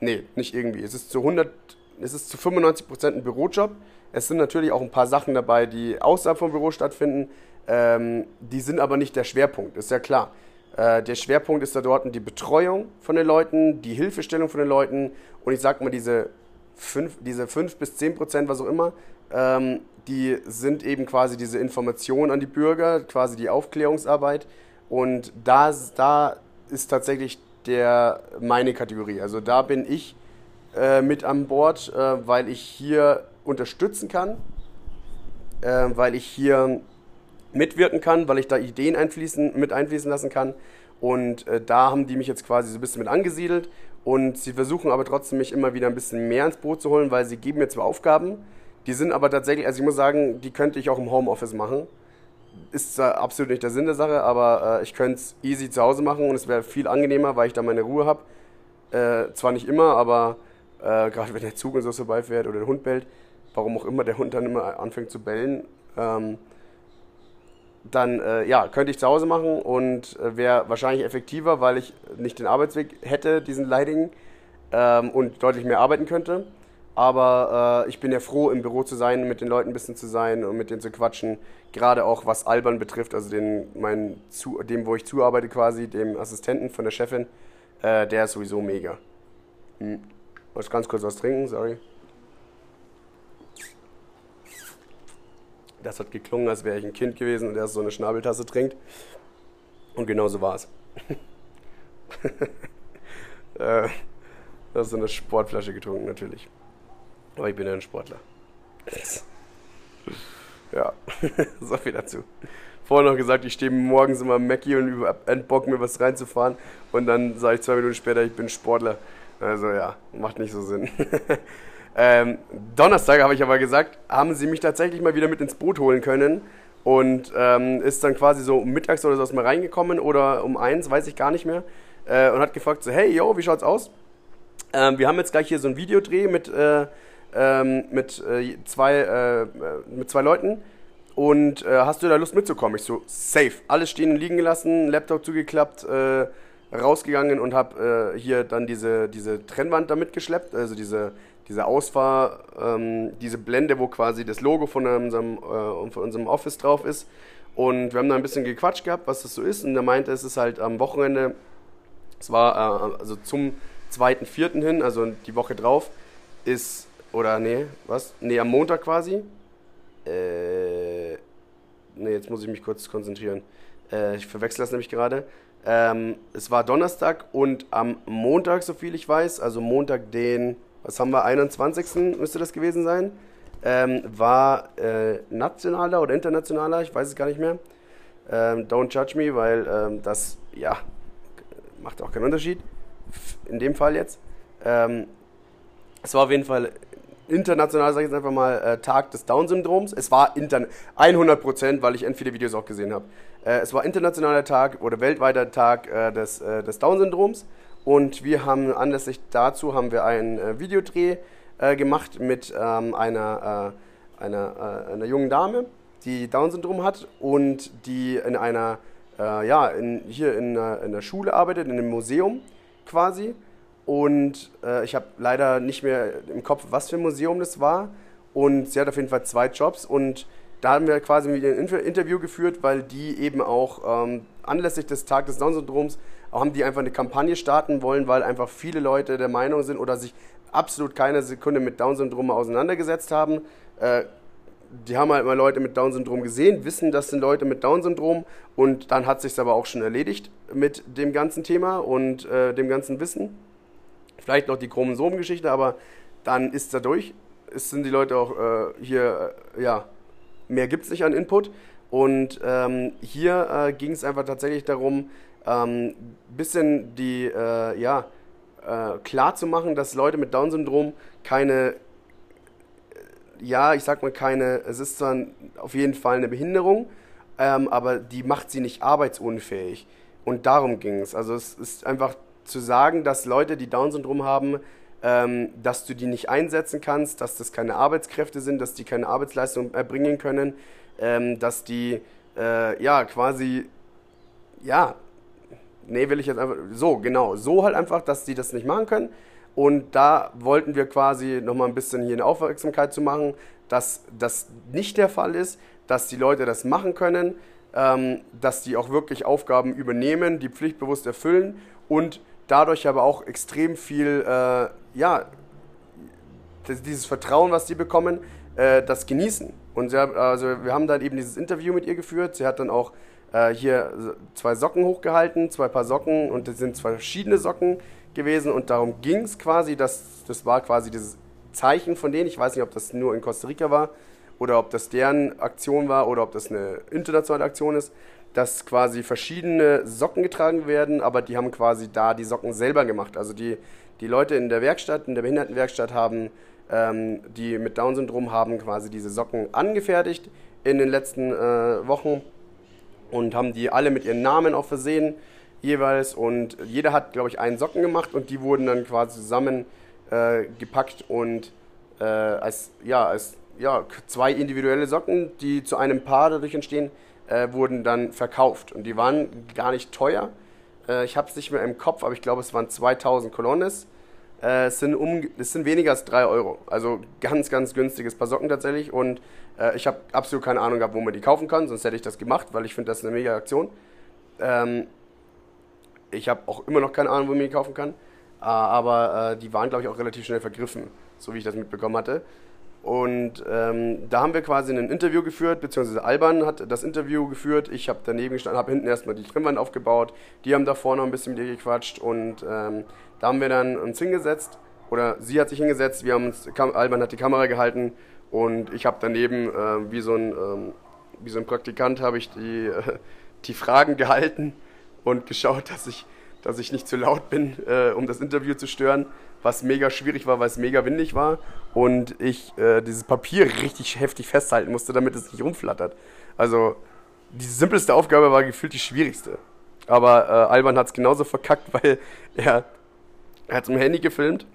Nee, nicht irgendwie. Es ist zu 100, es ist zu 95 Prozent ein Bürojob. Es sind natürlich auch ein paar Sachen dabei, die außerhalb vom Büro stattfinden. Ähm, die sind aber nicht der Schwerpunkt, ist ja klar. Äh, der Schwerpunkt ist da dort die Betreuung von den Leuten, die Hilfestellung von den Leuten und ich sag mal, diese fünf, diese 5 bis 10 Prozent, was auch immer, ähm, die sind eben quasi diese Information an die Bürger, quasi die Aufklärungsarbeit. Und da, da ist tatsächlich der, meine Kategorie. Also da bin ich äh, mit an Bord, äh, weil ich hier unterstützen kann, äh, weil ich hier mitwirken kann, weil ich da Ideen einfließen, mit einfließen lassen kann. Und äh, da haben die mich jetzt quasi so ein bisschen mit angesiedelt und sie versuchen aber trotzdem, mich immer wieder ein bisschen mehr ins Boot zu holen, weil sie geben mir zwar Aufgaben, die sind aber tatsächlich, also ich muss sagen, die könnte ich auch im Homeoffice machen. Ist zwar absolut nicht der Sinn der Sache, aber äh, ich könnte es easy zu Hause machen und es wäre viel angenehmer, weil ich da meine Ruhe habe. Äh, zwar nicht immer, aber äh, gerade wenn der Zug und so vorbeifährt oder der Hund bellt, warum auch immer der Hund dann immer anfängt zu bellen, ähm, dann äh, ja, könnte ich zu Hause machen und äh, wäre wahrscheinlich effektiver, weil ich nicht den Arbeitsweg hätte, diesen Leidigen, ähm, und deutlich mehr arbeiten könnte. Aber äh, ich bin ja froh, im Büro zu sein, mit den Leuten ein bisschen zu sein und mit denen zu quatschen. Gerade auch was Albern betrifft, also den, mein, zu, dem, wo ich zuarbeite quasi, dem Assistenten von der Chefin, äh, der ist sowieso mega. Hm. Muss ganz kurz was trinken, sorry. Das hat geklungen, als wäre ich ein Kind gewesen und der so eine Schnabeltasse trinkt. Und genau so war es. äh, das ist so eine Sportflasche getrunken, natürlich. Aber ich bin ja ein Sportler. ja, so viel dazu. Vorher noch gesagt, ich stehe morgens immer im Mackie und hab Bock, mir was reinzufahren. Und dann sage ich zwei Minuten später, ich bin Sportler. Also ja, macht nicht so Sinn. Ähm, Donnerstag habe ich aber gesagt, haben sie mich tatsächlich mal wieder mit ins Boot holen können und ähm, ist dann quasi so mittags oder so aus mir reingekommen oder um eins, weiß ich gar nicht mehr, äh, und hat gefragt so, hey, yo, wie schaut's aus? Ähm, wir haben jetzt gleich hier so ein Videodreh mit, äh, ähm, mit, äh, zwei, äh, mit zwei Leuten und äh, hast du da Lust mitzukommen? Ich so, safe. Alles stehen und liegen gelassen, Laptop zugeklappt, äh, rausgegangen und habe hier dann diese, diese Trennwand da mitgeschleppt, also diese diese Ausfahr, ähm, diese Blende, wo quasi das Logo von unserem, äh, von unserem Office drauf ist. Und wir haben da ein bisschen gequatscht gehabt, was das so ist. Und er meinte, es ist halt am Wochenende, es war äh, also zum 2.4. hin, also die Woche drauf, ist, oder nee, was? Nee, am Montag quasi. Äh, nee, jetzt muss ich mich kurz konzentrieren. Äh, ich verwechsel das nämlich gerade. Ähm, es war Donnerstag und am Montag, so viel ich weiß, also Montag den was haben wir, 21. müsste das gewesen sein, ähm, war äh, nationaler oder internationaler, ich weiß es gar nicht mehr. Ähm, don't judge me, weil ähm, das, ja, macht auch keinen Unterschied. In dem Fall jetzt. Ähm, es war auf jeden Fall international, sage ich jetzt einfach mal, äh, Tag des Down-Syndroms. Es war 100 Prozent, weil ich end viele Videos auch gesehen habe. Äh, es war internationaler Tag oder weltweiter Tag äh, des, äh, des Down-Syndroms. Und wir haben anlässlich dazu haben wir einen äh, Videodreh äh, gemacht mit ähm, einer, äh, einer, äh, einer jungen Dame, die Down-Syndrom hat und die in einer, äh, ja, in, hier in, in der Schule arbeitet, in einem Museum quasi. Und äh, ich habe leider nicht mehr im Kopf, was für ein Museum das war. Und sie hat auf jeden Fall zwei Jobs und da haben wir quasi ein Inter- Interview geführt, weil die eben auch ähm, anlässlich des Tages des Down-Syndroms haben die einfach eine Kampagne starten wollen, weil einfach viele Leute der Meinung sind oder sich absolut keine Sekunde mit Down-Syndrom auseinandergesetzt haben. Äh, die haben halt mal Leute mit Down-Syndrom gesehen, wissen, das sind Leute mit Down-Syndrom und dann hat sich aber auch schon erledigt mit dem ganzen Thema und äh, dem ganzen Wissen. Vielleicht noch die Chromosomengeschichte, aber dann ist da durch. Es sind die Leute auch äh, hier, äh, ja, mehr gibt es nicht an Input. Und ähm, hier äh, ging es einfach tatsächlich darum, ähm, bisschen die, äh, ja, äh, klar zu machen, dass Leute mit Down-Syndrom keine, ja, ich sag mal keine, es ist zwar auf jeden Fall eine Behinderung, ähm, aber die macht sie nicht arbeitsunfähig. Und darum ging es. Also es ist einfach zu sagen, dass Leute, die Down-Syndrom haben, ähm, dass du die nicht einsetzen kannst, dass das keine Arbeitskräfte sind, dass die keine Arbeitsleistung erbringen können, ähm, dass die äh, ja quasi ja nee, will ich jetzt einfach so genau so halt einfach, dass die das nicht machen können. Und da wollten wir quasi nochmal ein bisschen hier eine Aufmerksamkeit zu machen, dass das nicht der Fall ist, dass die Leute das machen können, ähm, dass die auch wirklich Aufgaben übernehmen, die pflichtbewusst erfüllen und dadurch aber auch extrem viel, äh, ja, dieses Vertrauen, was die bekommen, äh, das genießen. Und sie, also wir haben dann eben dieses Interview mit ihr geführt. Sie hat dann auch äh, hier zwei Socken hochgehalten, zwei Paar Socken und das sind zwei verschiedene Socken gewesen und darum ging es quasi, dass das war quasi dieses Zeichen von denen. Ich weiß nicht, ob das nur in Costa Rica war oder ob das deren Aktion war oder ob das eine internationale Aktion ist, dass quasi verschiedene Socken getragen werden, aber die haben quasi da die Socken selber gemacht. Also die, die Leute in der Werkstatt, in der Behindertenwerkstatt haben, ähm, die mit Down-Syndrom haben quasi diese Socken angefertigt in den letzten äh, Wochen und haben die alle mit ihren Namen auch versehen jeweils und jeder hat, glaube ich, einen Socken gemacht und die wurden dann quasi zusammen äh, gepackt und äh, als, ja, als ja, zwei individuelle Socken, die zu einem Paar dadurch entstehen, äh, wurden dann verkauft und die waren gar nicht teuer. Äh, ich habe es nicht mehr im Kopf, aber ich glaube, es waren 2000 Colones. Äh, es, sind um, es sind weniger als 3 Euro. Also ganz, ganz günstiges Paar Socken tatsächlich. Und äh, ich habe absolut keine Ahnung gehabt, wo man die kaufen kann, sonst hätte ich das gemacht, weil ich finde, das ist eine mega Aktion. Ähm, ich habe auch immer noch keine Ahnung, wo man die kaufen kann. Äh, aber äh, die waren, glaube ich, auch relativ schnell vergriffen, so wie ich das mitbekommen hatte. Und ähm, da haben wir quasi ein Interview geführt, beziehungsweise Alban hat das Interview geführt. Ich habe daneben gestanden, habe hinten erstmal die Trimmwand aufgebaut. Die haben da vorne noch ein bisschen mit ihr gequatscht. Und ähm, da haben wir dann uns hingesetzt. Oder sie hat sich hingesetzt, wir haben uns, Alban hat die Kamera gehalten. Und ich habe daneben, äh, wie, so ein, ähm, wie so ein Praktikant, habe ich die, äh, die Fragen gehalten und geschaut, dass ich, dass ich nicht zu laut bin, äh, um das Interview zu stören, was mega schwierig war, weil es mega windig war und ich äh, dieses Papier richtig heftig festhalten musste, damit es nicht rumflattert. Also die simpelste Aufgabe war gefühlt die schwierigste. Aber äh, Alban hat es genauso verkackt, weil er, er hat es im Handy gefilmt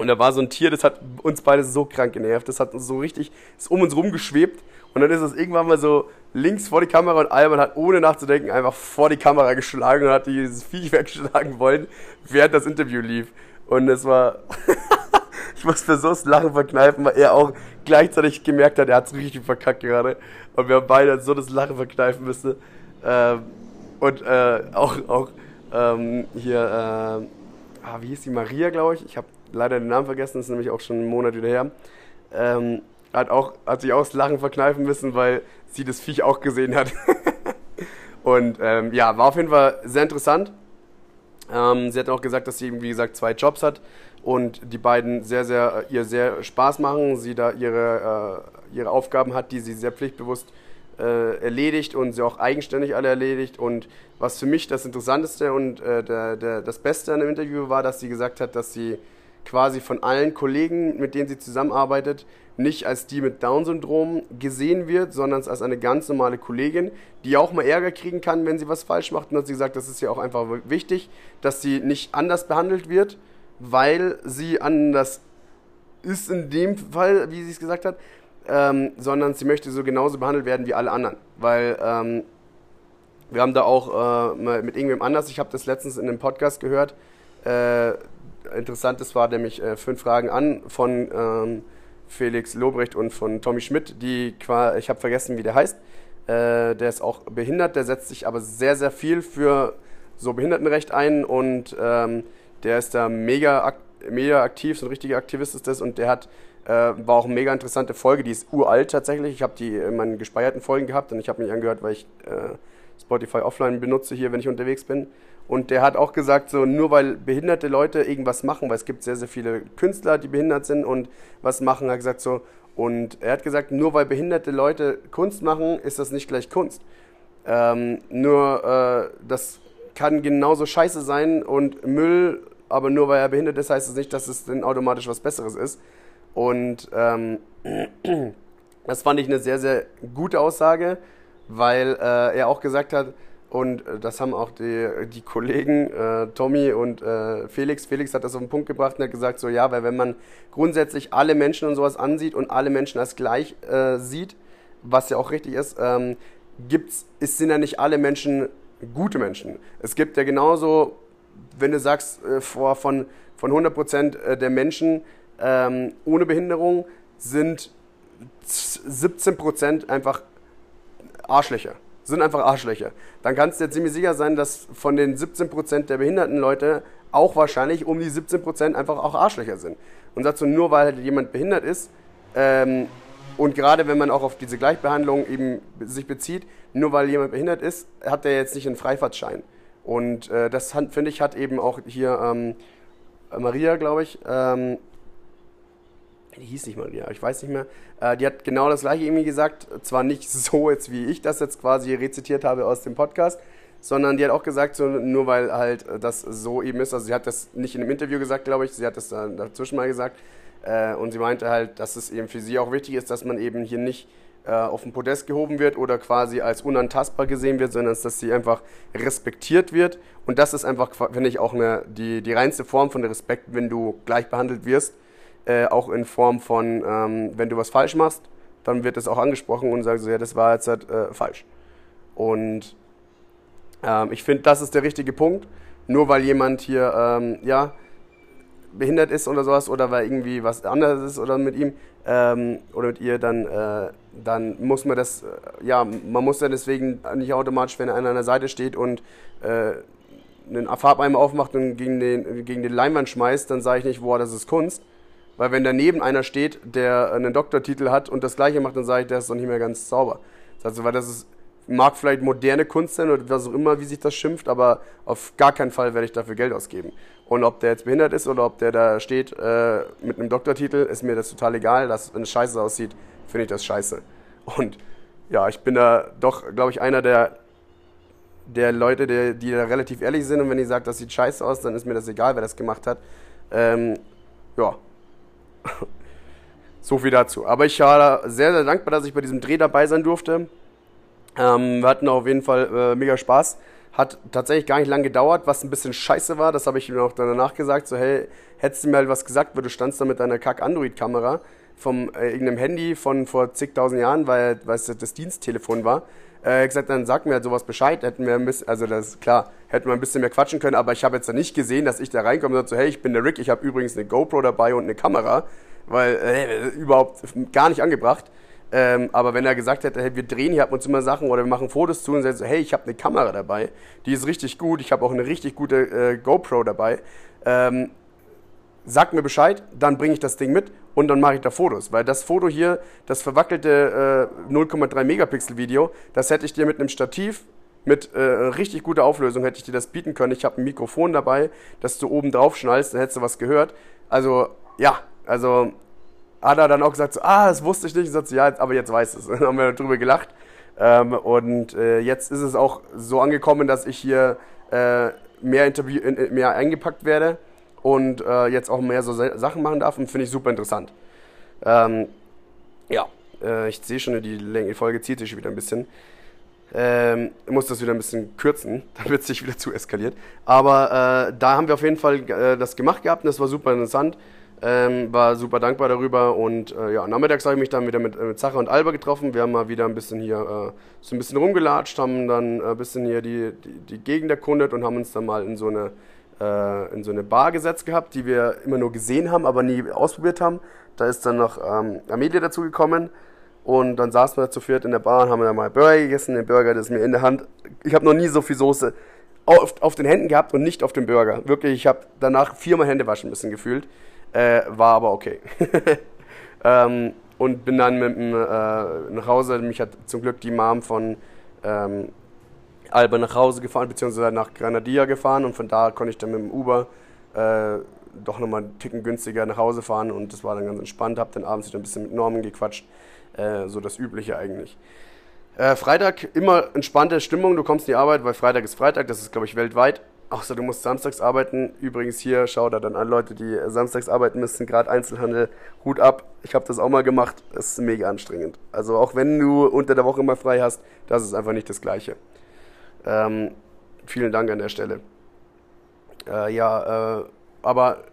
und da war so ein Tier, das hat uns beide so krank genervt. Das hat uns so richtig, ist um uns rumgeschwebt. Und dann ist es irgendwann mal so links vor die Kamera und Alban hat ohne nachzudenken einfach vor die Kamera geschlagen und hat dieses Viech wegschlagen wollen, während das Interview lief. Und es war, ich musste so das Lachen verkneifen, weil er auch gleichzeitig gemerkt hat, er hat es richtig verkackt gerade. Und wir haben beide so das Lachen verkneifen müssen. Ähm, und äh, auch, auch ähm, hier, äh, ah, wie hieß die Maria, glaube ich? Ich habe leider den Namen vergessen, ist nämlich auch schon einen Monat wieder her. Ähm, hat, auch, hat sich auch das Lachen verkneifen müssen, weil sie das Viech auch gesehen hat. und ähm, ja, war auf jeden Fall sehr interessant. Ähm, sie hat auch gesagt, dass sie eben, wie gesagt, zwei Jobs hat und die beiden sehr, sehr, ihr sehr Spaß machen. Sie da ihre, äh, ihre Aufgaben hat, die sie sehr pflichtbewusst äh, erledigt und sie auch eigenständig alle erledigt. Und was für mich das Interessanteste und äh, der, der, das Beste an dem Interview war, dass sie gesagt hat, dass sie quasi von allen Kollegen, mit denen sie zusammenarbeitet, nicht als die mit Down-Syndrom gesehen wird, sondern als eine ganz normale Kollegin, die auch mal Ärger kriegen kann, wenn sie was falsch macht. Und hat sie gesagt, das ist ja auch einfach wichtig, dass sie nicht anders behandelt wird, weil sie anders ist in dem Fall, wie sie es gesagt hat, ähm, sondern sie möchte so genauso behandelt werden wie alle anderen. Weil ähm, wir haben da auch äh, mit irgendwem anders, ich habe das letztens in einem Podcast gehört, äh, interessant, das war nämlich äh, fünf Fragen an von, ähm, Felix Lobrecht und von Tommy Schmidt, die ich habe vergessen, wie der heißt. Äh, der ist auch behindert, der setzt sich aber sehr, sehr viel für so Behindertenrecht ein und ähm, der ist da mega, ak mega aktiv, so ein richtiger Aktivist ist das und der hat äh, war auch eine mega interessante Folge, die ist uralt tatsächlich. Ich habe die in meinen gespeierten Folgen gehabt und ich habe mich angehört, weil ich äh, Spotify offline benutze hier, wenn ich unterwegs bin. Und der hat auch gesagt, so nur weil behinderte Leute irgendwas machen, weil es gibt sehr, sehr viele Künstler, die behindert sind und was machen, er hat gesagt so, und er hat gesagt, nur weil behinderte Leute Kunst machen, ist das nicht gleich Kunst. Ähm, nur äh, das kann genauso scheiße sein und Müll, aber nur weil er behindert ist, heißt es das nicht, dass es dann automatisch was Besseres ist. Und ähm, das fand ich eine sehr, sehr gute Aussage, weil äh, er auch gesagt hat, und äh, das haben auch die, die Kollegen äh, Tommy und äh, Felix. Felix hat das auf den Punkt gebracht und hat gesagt, so ja, weil wenn man grundsätzlich alle Menschen und sowas ansieht und alle Menschen als gleich äh, sieht, was ja auch richtig ist, ähm, gibt's, ist, sind ja nicht alle Menschen gute Menschen. Es gibt ja genauso, wenn du sagst, äh, vor, von, von 100% äh, der Menschen ähm, ohne Behinderung sind 17% einfach Arschlöcher sind einfach Arschlöcher. Dann kannst du dir ziemlich sicher sein, dass von den 17% der behinderten Leute auch wahrscheinlich um die 17% einfach auch Arschlöcher sind. Und dazu nur weil halt jemand behindert ist ähm, und gerade wenn man auch auf diese Gleichbehandlung eben sich bezieht, nur weil jemand behindert ist, hat der jetzt nicht einen Freifahrtschein. Und äh, das finde ich hat eben auch hier ähm, Maria, glaube ich, ähm, die hieß nicht Maria, ich weiß nicht mehr, äh, die hat genau das gleiche irgendwie gesagt, zwar nicht so jetzt, wie ich das jetzt quasi rezitiert habe aus dem Podcast, sondern die hat auch gesagt, so, nur weil halt das so eben ist, also sie hat das nicht in einem Interview gesagt, glaube ich, sie hat das dann dazwischen mal gesagt äh, und sie meinte halt, dass es eben für sie auch wichtig ist, dass man eben hier nicht äh, auf den Podest gehoben wird oder quasi als unantastbar gesehen wird, sondern dass sie einfach respektiert wird. Und das ist einfach, finde ich, auch eine, die, die reinste Form von Respekt, wenn du gleich behandelt wirst äh, auch in Form von, ähm, wenn du was falsch machst, dann wird es auch angesprochen und sagst so, ja, das war jetzt halt äh, falsch. Und ähm, ich finde, das ist der richtige Punkt. Nur weil jemand hier, ähm, ja, behindert ist oder sowas oder weil irgendwie was anderes ist oder mit ihm ähm, oder mit ihr, dann, äh, dann muss man das, äh, ja, man muss ja deswegen nicht automatisch, wenn er an einer Seite steht und äh, einen Farbeimer aufmacht und gegen den, gegen den Leinwand schmeißt, dann sage ich nicht, boah, das ist Kunst, weil wenn daneben einer steht, der einen Doktortitel hat und das gleiche macht, dann sage ich, der ist doch nicht mehr ganz sauber. Also, weil das ist, mag vielleicht moderne Kunst sein oder was auch immer, wie sich das schimpft, aber auf gar keinen Fall werde ich dafür Geld ausgeben. Und ob der jetzt behindert ist oder ob der da steht äh, mit einem Doktortitel, ist mir das total egal. Dass, wenn es scheiße aussieht, finde ich das scheiße. Und ja, ich bin da doch, glaube ich, einer der, der Leute, die, die da relativ ehrlich sind. Und wenn ich sage, das sieht scheiße aus, dann ist mir das egal, wer das gemacht hat. Ähm, ja, so viel dazu. Aber ich war sehr, sehr dankbar, dass ich bei diesem Dreh dabei sein durfte. Ähm, wir hatten auf jeden Fall äh, mega Spaß. Hat tatsächlich gar nicht lange gedauert, was ein bisschen scheiße war. Das habe ich mir auch danach gesagt. So, hey, hättest du mir halt was gesagt, weil du standst da mit deiner Kack-Android-Kamera vom äh, irgendeinem Handy von vor zigtausend Jahren, weil, weil es das Diensttelefon war. Äh, gesagt, dann sag mir halt sowas Bescheid, hätten wir ein bisschen, also das klar, hätten wir ein bisschen mehr quatschen können, aber ich habe jetzt da nicht gesehen, dass ich da reinkomme und sage so, hey, ich bin der Rick, ich habe übrigens eine GoPro dabei und eine Kamera weil äh, überhaupt gar nicht angebracht. Ähm, aber wenn er gesagt hätte, hey, wir drehen hier ab und zu mal Sachen oder wir machen Fotos zu und sagt so, hey, ich habe eine Kamera dabei, die ist richtig gut, ich habe auch eine richtig gute äh, GoPro dabei, ähm, sagt mir Bescheid, dann bringe ich das Ding mit und dann mache ich da Fotos. Weil das Foto hier, das verwackelte äh, 0,3 Megapixel Video, das hätte ich dir mit einem Stativ mit äh, richtig guter Auflösung hätte ich dir das bieten können. Ich habe ein Mikrofon dabei, das du oben drauf schnallst, dann hättest du was gehört. Also ja, also hat er dann auch gesagt, so, ah, das wusste ich nicht. Ich sagte, ja, aber jetzt weiß es. Dann haben wir darüber gelacht. Ähm, und äh, jetzt ist es auch so angekommen, dass ich hier äh, mehr, Interview, in, mehr eingepackt werde und äh, jetzt auch mehr so Sachen machen darf und finde ich super interessant. Ähm, ja, äh, ich sehe schon, die, die Folge zieht sich wieder ein bisschen. Ähm, muss das wieder ein bisschen kürzen, dann wird es sich wieder zu eskaliert. Aber äh, da haben wir auf jeden Fall äh, das gemacht gehabt und das war super interessant. Ähm, war super dankbar darüber und äh, ja, nachmittags habe ich mich dann wieder mit, äh, mit Sacha und Alba getroffen. Wir haben mal wieder ein bisschen hier äh, so ein bisschen rumgelatscht, haben dann ein bisschen hier die, die, die Gegend erkundet und haben uns dann mal in so eine äh, in so eine Bar gesetzt gehabt, die wir immer nur gesehen haben, aber nie ausprobiert haben. Da ist dann noch ähm, Amelia dazugekommen und dann saßen wir zu viert in der Bar und haben dann mal Burger gegessen. Den Burger, das ist mir in der Hand. Ich habe noch nie so viel Soße auf, auf den Händen gehabt und nicht auf dem Burger. Wirklich, ich habe danach viermal Hände waschen müssen gefühlt. Äh, war aber okay. ähm, und bin dann mit dem, äh, nach Hause. Mich hat zum Glück die Mom von ähm, Alba nach Hause gefahren, beziehungsweise nach Granadilla gefahren und von da konnte ich dann mit dem Uber äh, doch nochmal einen Ticken günstiger nach Hause fahren und das war dann ganz entspannt. Hab dann abends wieder ein bisschen mit Norman gequatscht, äh, so das Übliche eigentlich. Äh, Freitag immer entspannte Stimmung, du kommst in die Arbeit, weil Freitag ist Freitag, das ist glaube ich weltweit. Außer du musst samstags arbeiten. Übrigens hier, schau da dann an Leute, die samstags arbeiten müssen, gerade Einzelhandel, Hut ab. Ich habe das auch mal gemacht, das ist mega anstrengend. Also auch wenn du unter der Woche mal frei hast, das ist einfach nicht das Gleiche. Ähm, vielen Dank an der Stelle. Äh, ja, äh, aber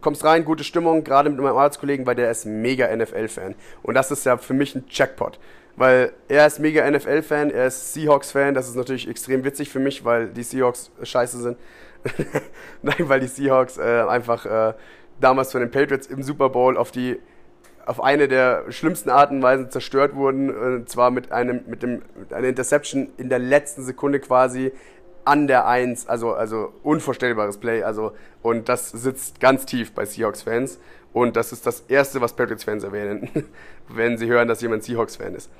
kommst rein, gute Stimmung, gerade mit meinem Arztkollegen, weil der ist mega NFL-Fan. Und das ist ja für mich ein Jackpot. Weil er ist mega NFL-Fan, er ist Seahawks-Fan, das ist natürlich extrem witzig für mich, weil die Seahawks scheiße sind. Nein, weil die Seahawks äh, einfach äh, damals von den Patriots im Super Bowl auf die auf eine der schlimmsten Arten und Weisen zerstört wurden, und zwar mit einem mit dem mit einer Interception in der letzten Sekunde quasi an der Eins, also also unvorstellbares Play, also und das sitzt ganz tief bei Seahawks Fans und das ist das erste, was Patriots Fans erwähnen, wenn sie hören, dass jemand Seahawks Fan ist.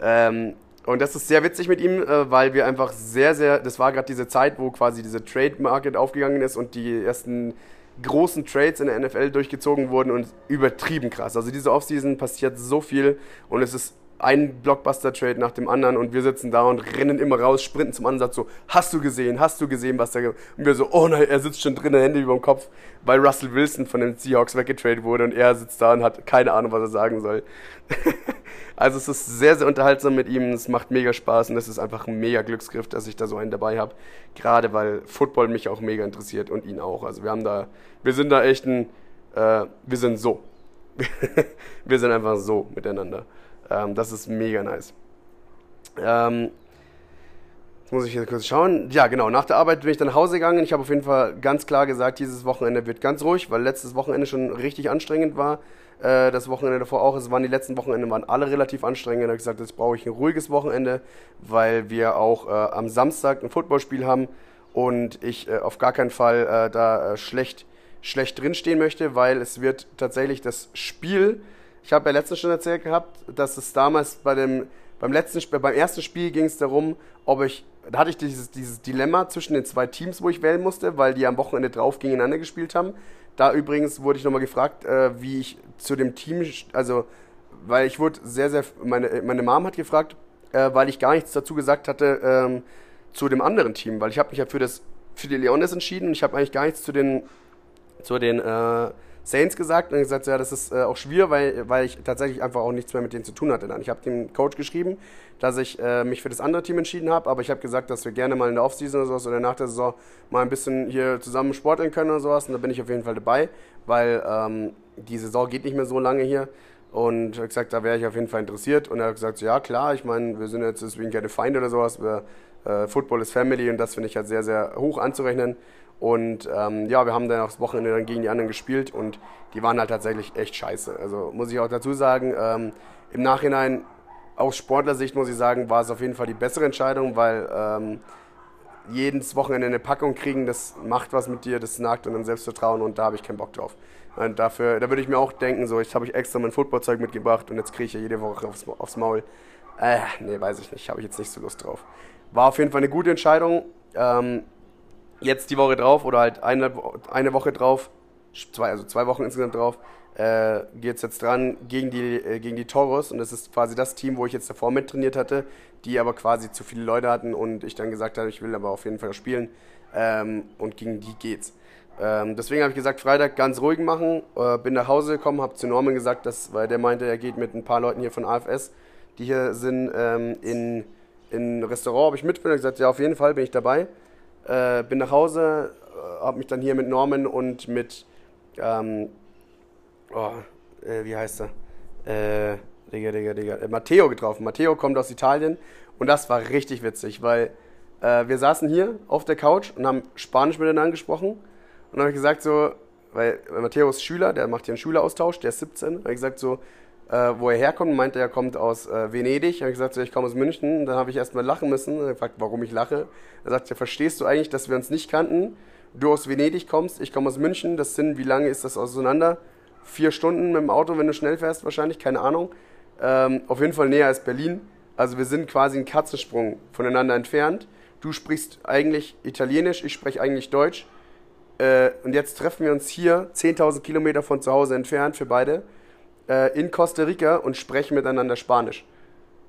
Ähm, und das ist sehr witzig mit ihm, äh, weil wir einfach sehr, sehr, das war gerade diese Zeit, wo quasi diese Trade Market aufgegangen ist und die ersten großen Trades in der NFL durchgezogen wurden und übertrieben krass. Also diese Offseason passiert so viel und es ist ein Blockbuster-Trade nach dem anderen und wir sitzen da und rennen immer raus, sprinten zum Ansatz so, hast du gesehen, hast du gesehen, was da... Und wir so, oh nein, er sitzt schon drin, Hände über dem Kopf, weil Russell Wilson von den Seahawks weggetradet wurde und er sitzt da und hat keine Ahnung, was er sagen soll. also es ist sehr, sehr unterhaltsam mit ihm, es macht mega Spaß und es ist einfach ein mega Glücksgriff, dass ich da so einen dabei habe. Gerade weil Football mich auch mega interessiert und ihn auch. Also wir haben da, wir sind da echt ein, äh, wir sind so. wir sind einfach so miteinander. Ähm, das ist mega nice. Ähm, jetzt muss ich hier kurz schauen. Ja, genau. Nach der Arbeit bin ich dann nach Hause gegangen. Ich habe auf jeden Fall ganz klar gesagt, dieses Wochenende wird ganz ruhig, weil letztes Wochenende schon richtig anstrengend war. Äh, das Wochenende davor auch. Es waren die letzten Wochenende waren alle relativ anstrengend. Ich habe gesagt, jetzt brauche ich ein ruhiges Wochenende, weil wir auch äh, am Samstag ein Footballspiel haben und ich äh, auf gar keinen Fall äh, da äh, schlecht schlecht drinstehen möchte, weil es wird tatsächlich das Spiel ich habe ja letztens schon erzählt gehabt, dass es damals bei dem, beim letzten beim ersten Spiel ging es darum, ob ich, da hatte ich dieses, dieses Dilemma zwischen den zwei Teams, wo ich wählen musste, weil die am Wochenende drauf gegeneinander gespielt haben. Da übrigens wurde ich nochmal gefragt, äh, wie ich zu dem Team, also, weil ich wurde sehr, sehr, meine, meine Mom hat gefragt, äh, weil ich gar nichts dazu gesagt hatte ähm, zu dem anderen Team, weil ich habe mich ja für das, für die Leones entschieden und ich habe eigentlich gar nichts zu den, zu den, äh, Saints gesagt und gesagt, ja, das ist äh, auch schwierig, weil, weil ich tatsächlich einfach auch nichts mehr mit denen zu tun hatte dann. Ich habe dem Coach geschrieben, dass ich äh, mich für das andere Team entschieden habe, aber ich habe gesagt, dass wir gerne mal in der Offseason oder sowas oder nach der Saison mal ein bisschen hier zusammen sporteln können oder sowas und da bin ich auf jeden Fall dabei, weil ähm, die Saison geht nicht mehr so lange hier. Und ich habe gesagt, da wäre ich auf jeden Fall interessiert. Und er hat gesagt, ja klar, ich meine, wir sind jetzt deswegen keine Feinde oder sowas, wir, äh, Football ist Family und das finde ich halt sehr, sehr hoch anzurechnen. Und ähm, ja, wir haben dann auch das Wochenende dann gegen die anderen gespielt und die waren halt tatsächlich echt scheiße. Also muss ich auch dazu sagen, ähm, im Nachhinein aus Sportlersicht muss ich sagen, war es auf jeden Fall die bessere Entscheidung, weil ähm, jedes Wochenende eine Packung kriegen, das macht was mit dir, das nagt und dann Selbstvertrauen und da habe ich keinen Bock drauf. Und dafür, da würde ich mir auch denken, so, jetzt habe ich extra mein Footballzeug mitgebracht und jetzt kriege ich ja jede Woche aufs, aufs Maul. Äh, nee, weiß ich nicht, habe ich jetzt nicht so Lust drauf. War auf jeden Fall eine gute Entscheidung. Ähm, jetzt die Woche drauf oder halt eine, eine Woche drauf, zwei, also zwei Wochen insgesamt drauf, äh, geht es jetzt dran gegen die, äh, gegen die Toros und das ist quasi das Team, wo ich jetzt davor mit trainiert hatte, die aber quasi zu viele Leute hatten und ich dann gesagt habe, ich will aber auf jeden Fall spielen ähm, und gegen die geht's. Ähm, deswegen habe ich gesagt, Freitag ganz ruhig machen, äh, bin nach Hause gekommen, habe zu Norman gesagt, dass, weil der meinte, er geht mit ein paar Leuten hier von AFS, die hier sind, ähm, in, in ein Restaurant, ob ich mit bin, er gesagt, ja auf jeden Fall bin ich dabei. Äh, bin nach Hause, äh, habe mich dann hier mit Norman und mit, ähm, oh, äh, wie heißt er? Äh, Digga, Digga, Digga, äh, Matteo getroffen. Matteo kommt aus Italien und das war richtig witzig, weil äh, wir saßen hier auf der Couch und haben Spanisch miteinander gesprochen dann habe ich gesagt so, weil Matteo ist Schüler, der macht hier einen Schüleraustausch, der ist 17. habe ich gesagt so, äh, wo er herkommt, meinte er kommt aus äh, Venedig. habe ich gesagt so, ich komme aus München. Dann habe ich erstmal lachen müssen. Er gefragt, warum ich lache. Er sagt, ja, verstehst du eigentlich, dass wir uns nicht kannten? Du aus Venedig kommst, ich komme aus München. Das sind, wie lange ist das auseinander? Vier Stunden mit dem Auto, wenn du schnell fährst, wahrscheinlich, keine Ahnung. Ähm, auf jeden Fall näher als Berlin. Also wir sind quasi einen Katzensprung voneinander entfernt. Du sprichst eigentlich Italienisch, ich spreche eigentlich Deutsch. Äh, und jetzt treffen wir uns hier, 10.000 Kilometer von zu Hause entfernt für beide, äh, in Costa Rica und sprechen miteinander Spanisch.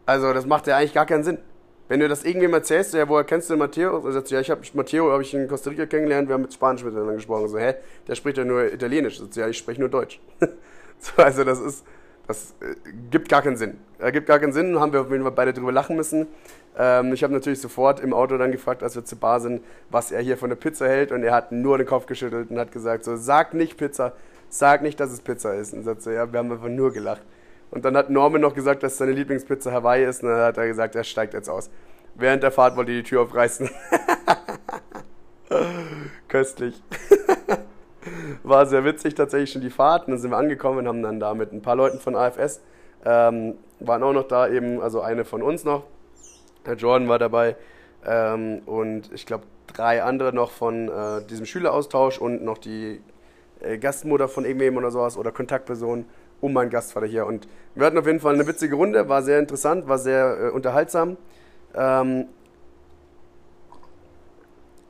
Also das macht ja eigentlich gar keinen Sinn. Wenn du das irgendwem erzählst, ja, woher kennst du den Matteo? Und sagst du, ja, ich habe Matteo habe ich in Costa Rica kennengelernt, wir haben mit Spanisch miteinander gesprochen. So, hä? Der spricht ja nur Italienisch. Du, ja, ich spreche nur Deutsch. so, also das ist, das äh, gibt gar keinen Sinn. Äh, gibt gar keinen Sinn, haben wir auf jeden Fall beide drüber lachen müssen. Ähm, ich habe natürlich sofort im Auto dann gefragt, als wir zur Bar sind, was er hier von der Pizza hält und er hat nur den Kopf geschüttelt und hat gesagt, so, sag nicht Pizza, sag nicht, dass es Pizza ist. Und sagt so, ja, wir haben einfach nur gelacht. Und dann hat Norman noch gesagt, dass seine Lieblingspizza Hawaii ist und dann hat er gesagt, er steigt jetzt aus. Während der Fahrt wollte er die Tür aufreißen. Köstlich. War sehr witzig tatsächlich schon die Fahrt. Und dann sind wir angekommen und haben dann da mit ein paar Leuten von AFS, ähm, waren auch noch da eben, also eine von uns noch. Herr Jordan war dabei ähm, und ich glaube drei andere noch von äh, diesem Schüleraustausch und noch die äh, Gastmutter von irgendwem oder sowas oder Kontaktperson um meinen Gastvater hier. Und wir hatten auf jeden Fall eine witzige Runde, war sehr interessant, war sehr äh, unterhaltsam. Ähm,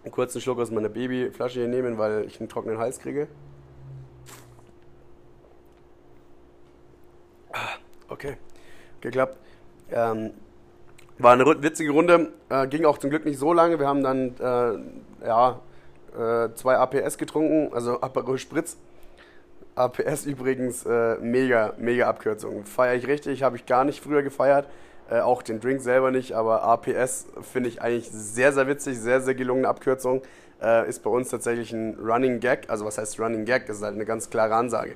einen kurzen Schluck aus meiner Babyflasche hier nehmen, weil ich einen trockenen Hals kriege. Ah, Okay, geklappt. Ähm, war eine witzige Runde, äh, ging auch zum Glück nicht so lange. Wir haben dann äh, ja, äh, zwei APS getrunken, also Aperol Spritz. APS übrigens äh, mega, mega Abkürzung. Feiere ich richtig, habe ich gar nicht früher gefeiert. Äh, auch den Drink selber nicht, aber APS finde ich eigentlich sehr, sehr witzig, sehr, sehr gelungene Abkürzung. Äh, ist bei uns tatsächlich ein Running Gag. Also was heißt Running Gag? Das ist halt eine ganz klare Ansage.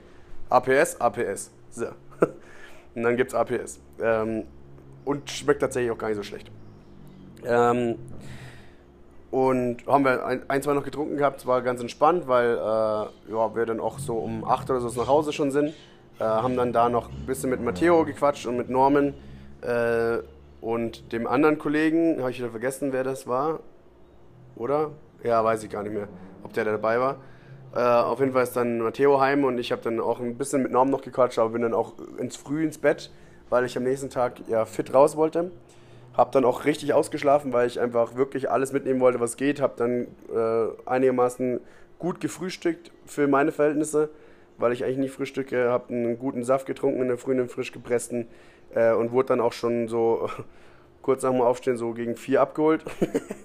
APS, APS. So. Und dann gibt es APS. Ähm, und schmeckt tatsächlich auch gar nicht so schlecht. Ähm, und haben wir ein, ein, zwei noch getrunken gehabt. Es war ganz entspannt, weil äh, ja, wir dann auch so um 8 oder so nach Hause schon sind. Äh, haben dann da noch ein bisschen mit Matteo gequatscht und mit Norman. Äh, und dem anderen Kollegen, habe ich wieder vergessen, wer das war. Oder? Ja, weiß ich gar nicht mehr, ob der da dabei war. Äh, auf jeden Fall ist dann Matteo heim und ich habe dann auch ein bisschen mit Norman noch gequatscht, aber bin dann auch ins Früh ins Bett, weil ich am nächsten Tag ja fit raus wollte. Hab dann auch richtig ausgeschlafen, weil ich einfach wirklich alles mitnehmen wollte, was geht. Hab dann äh, einigermaßen gut gefrühstückt für meine Verhältnisse, weil ich eigentlich nie frühstücke. Hab einen guten Saft getrunken in der frühen, einen frisch gepressten äh, und wurde dann auch schon so kurz nach dem Aufstehen so gegen vier abgeholt.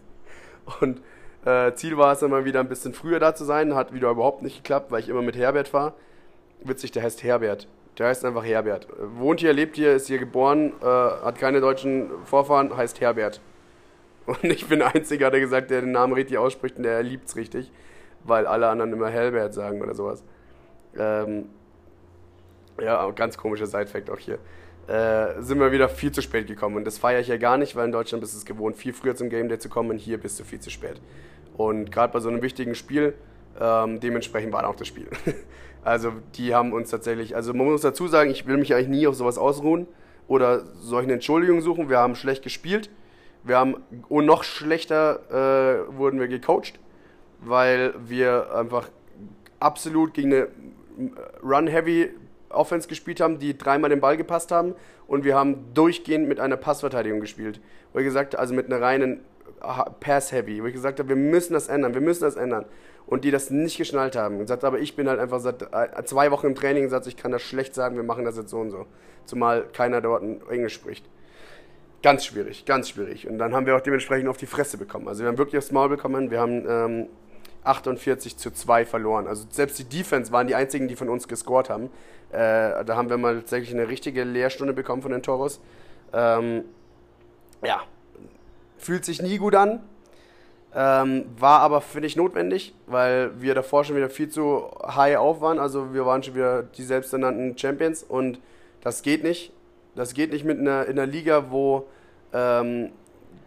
und äh, Ziel war es mal wieder ein bisschen früher da zu sein. Hat wieder überhaupt nicht geklappt, weil ich immer mit Herbert war. Witzig, der heißt Herbert. Der heißt einfach Herbert. Wohnt hier, lebt hier, ist hier geboren, äh, hat keine deutschen Vorfahren, heißt Herbert. Und ich bin der Einzige, hat er gesagt, der den Namen richtig ausspricht und der liebt's richtig, weil alle anderen immer Herbert sagen oder sowas. Ähm, ja, ganz komischer Sidefact auch hier. Äh, sind wir wieder viel zu spät gekommen. Und das feiere ich ja gar nicht, weil in Deutschland bist du es gewohnt, viel früher zum Game Day zu kommen und hier bist du viel zu spät. Und gerade bei so einem wichtigen Spiel, ähm, dementsprechend war dann auch das Spiel. also die haben uns tatsächlich, also man muss dazu sagen, ich will mich eigentlich nie auf sowas ausruhen oder solche Entschuldigungen suchen. Wir haben schlecht gespielt. Wir haben, und noch schlechter äh, wurden wir gecoacht, weil wir einfach absolut gegen eine Run-Heavy Offense gespielt haben, die dreimal den Ball gepasst haben und wir haben durchgehend mit einer Passverteidigung gespielt. Ich gesagt also mit einer reinen Pass-Heavy, wo ich gesagt habe, wir müssen das ändern, wir müssen das ändern. Und die das nicht geschnallt haben. Und sagt, aber ich bin halt einfach seit äh, zwei Wochen im Training und sagt, ich kann das schlecht sagen, wir machen das jetzt so und so. Zumal keiner dort Englisch spricht. Ganz schwierig, ganz schwierig. Und dann haben wir auch dementsprechend auf die Fresse bekommen. Also wir haben wirklich aufs Maul bekommen. Wir haben ähm, 48 zu 2 verloren. Also selbst die Defense waren die einzigen, die von uns gescored haben. Äh, da haben wir mal tatsächlich eine richtige Lehrstunde bekommen von den Toros. Ähm, ja, fühlt sich nie gut an. Ähm, war aber, finde ich, notwendig, weil wir davor schon wieder viel zu high auf waren. Also wir waren schon wieder die selbsternannten Champions und das geht nicht. Das geht nicht mit einer, in einer Liga, wo ähm,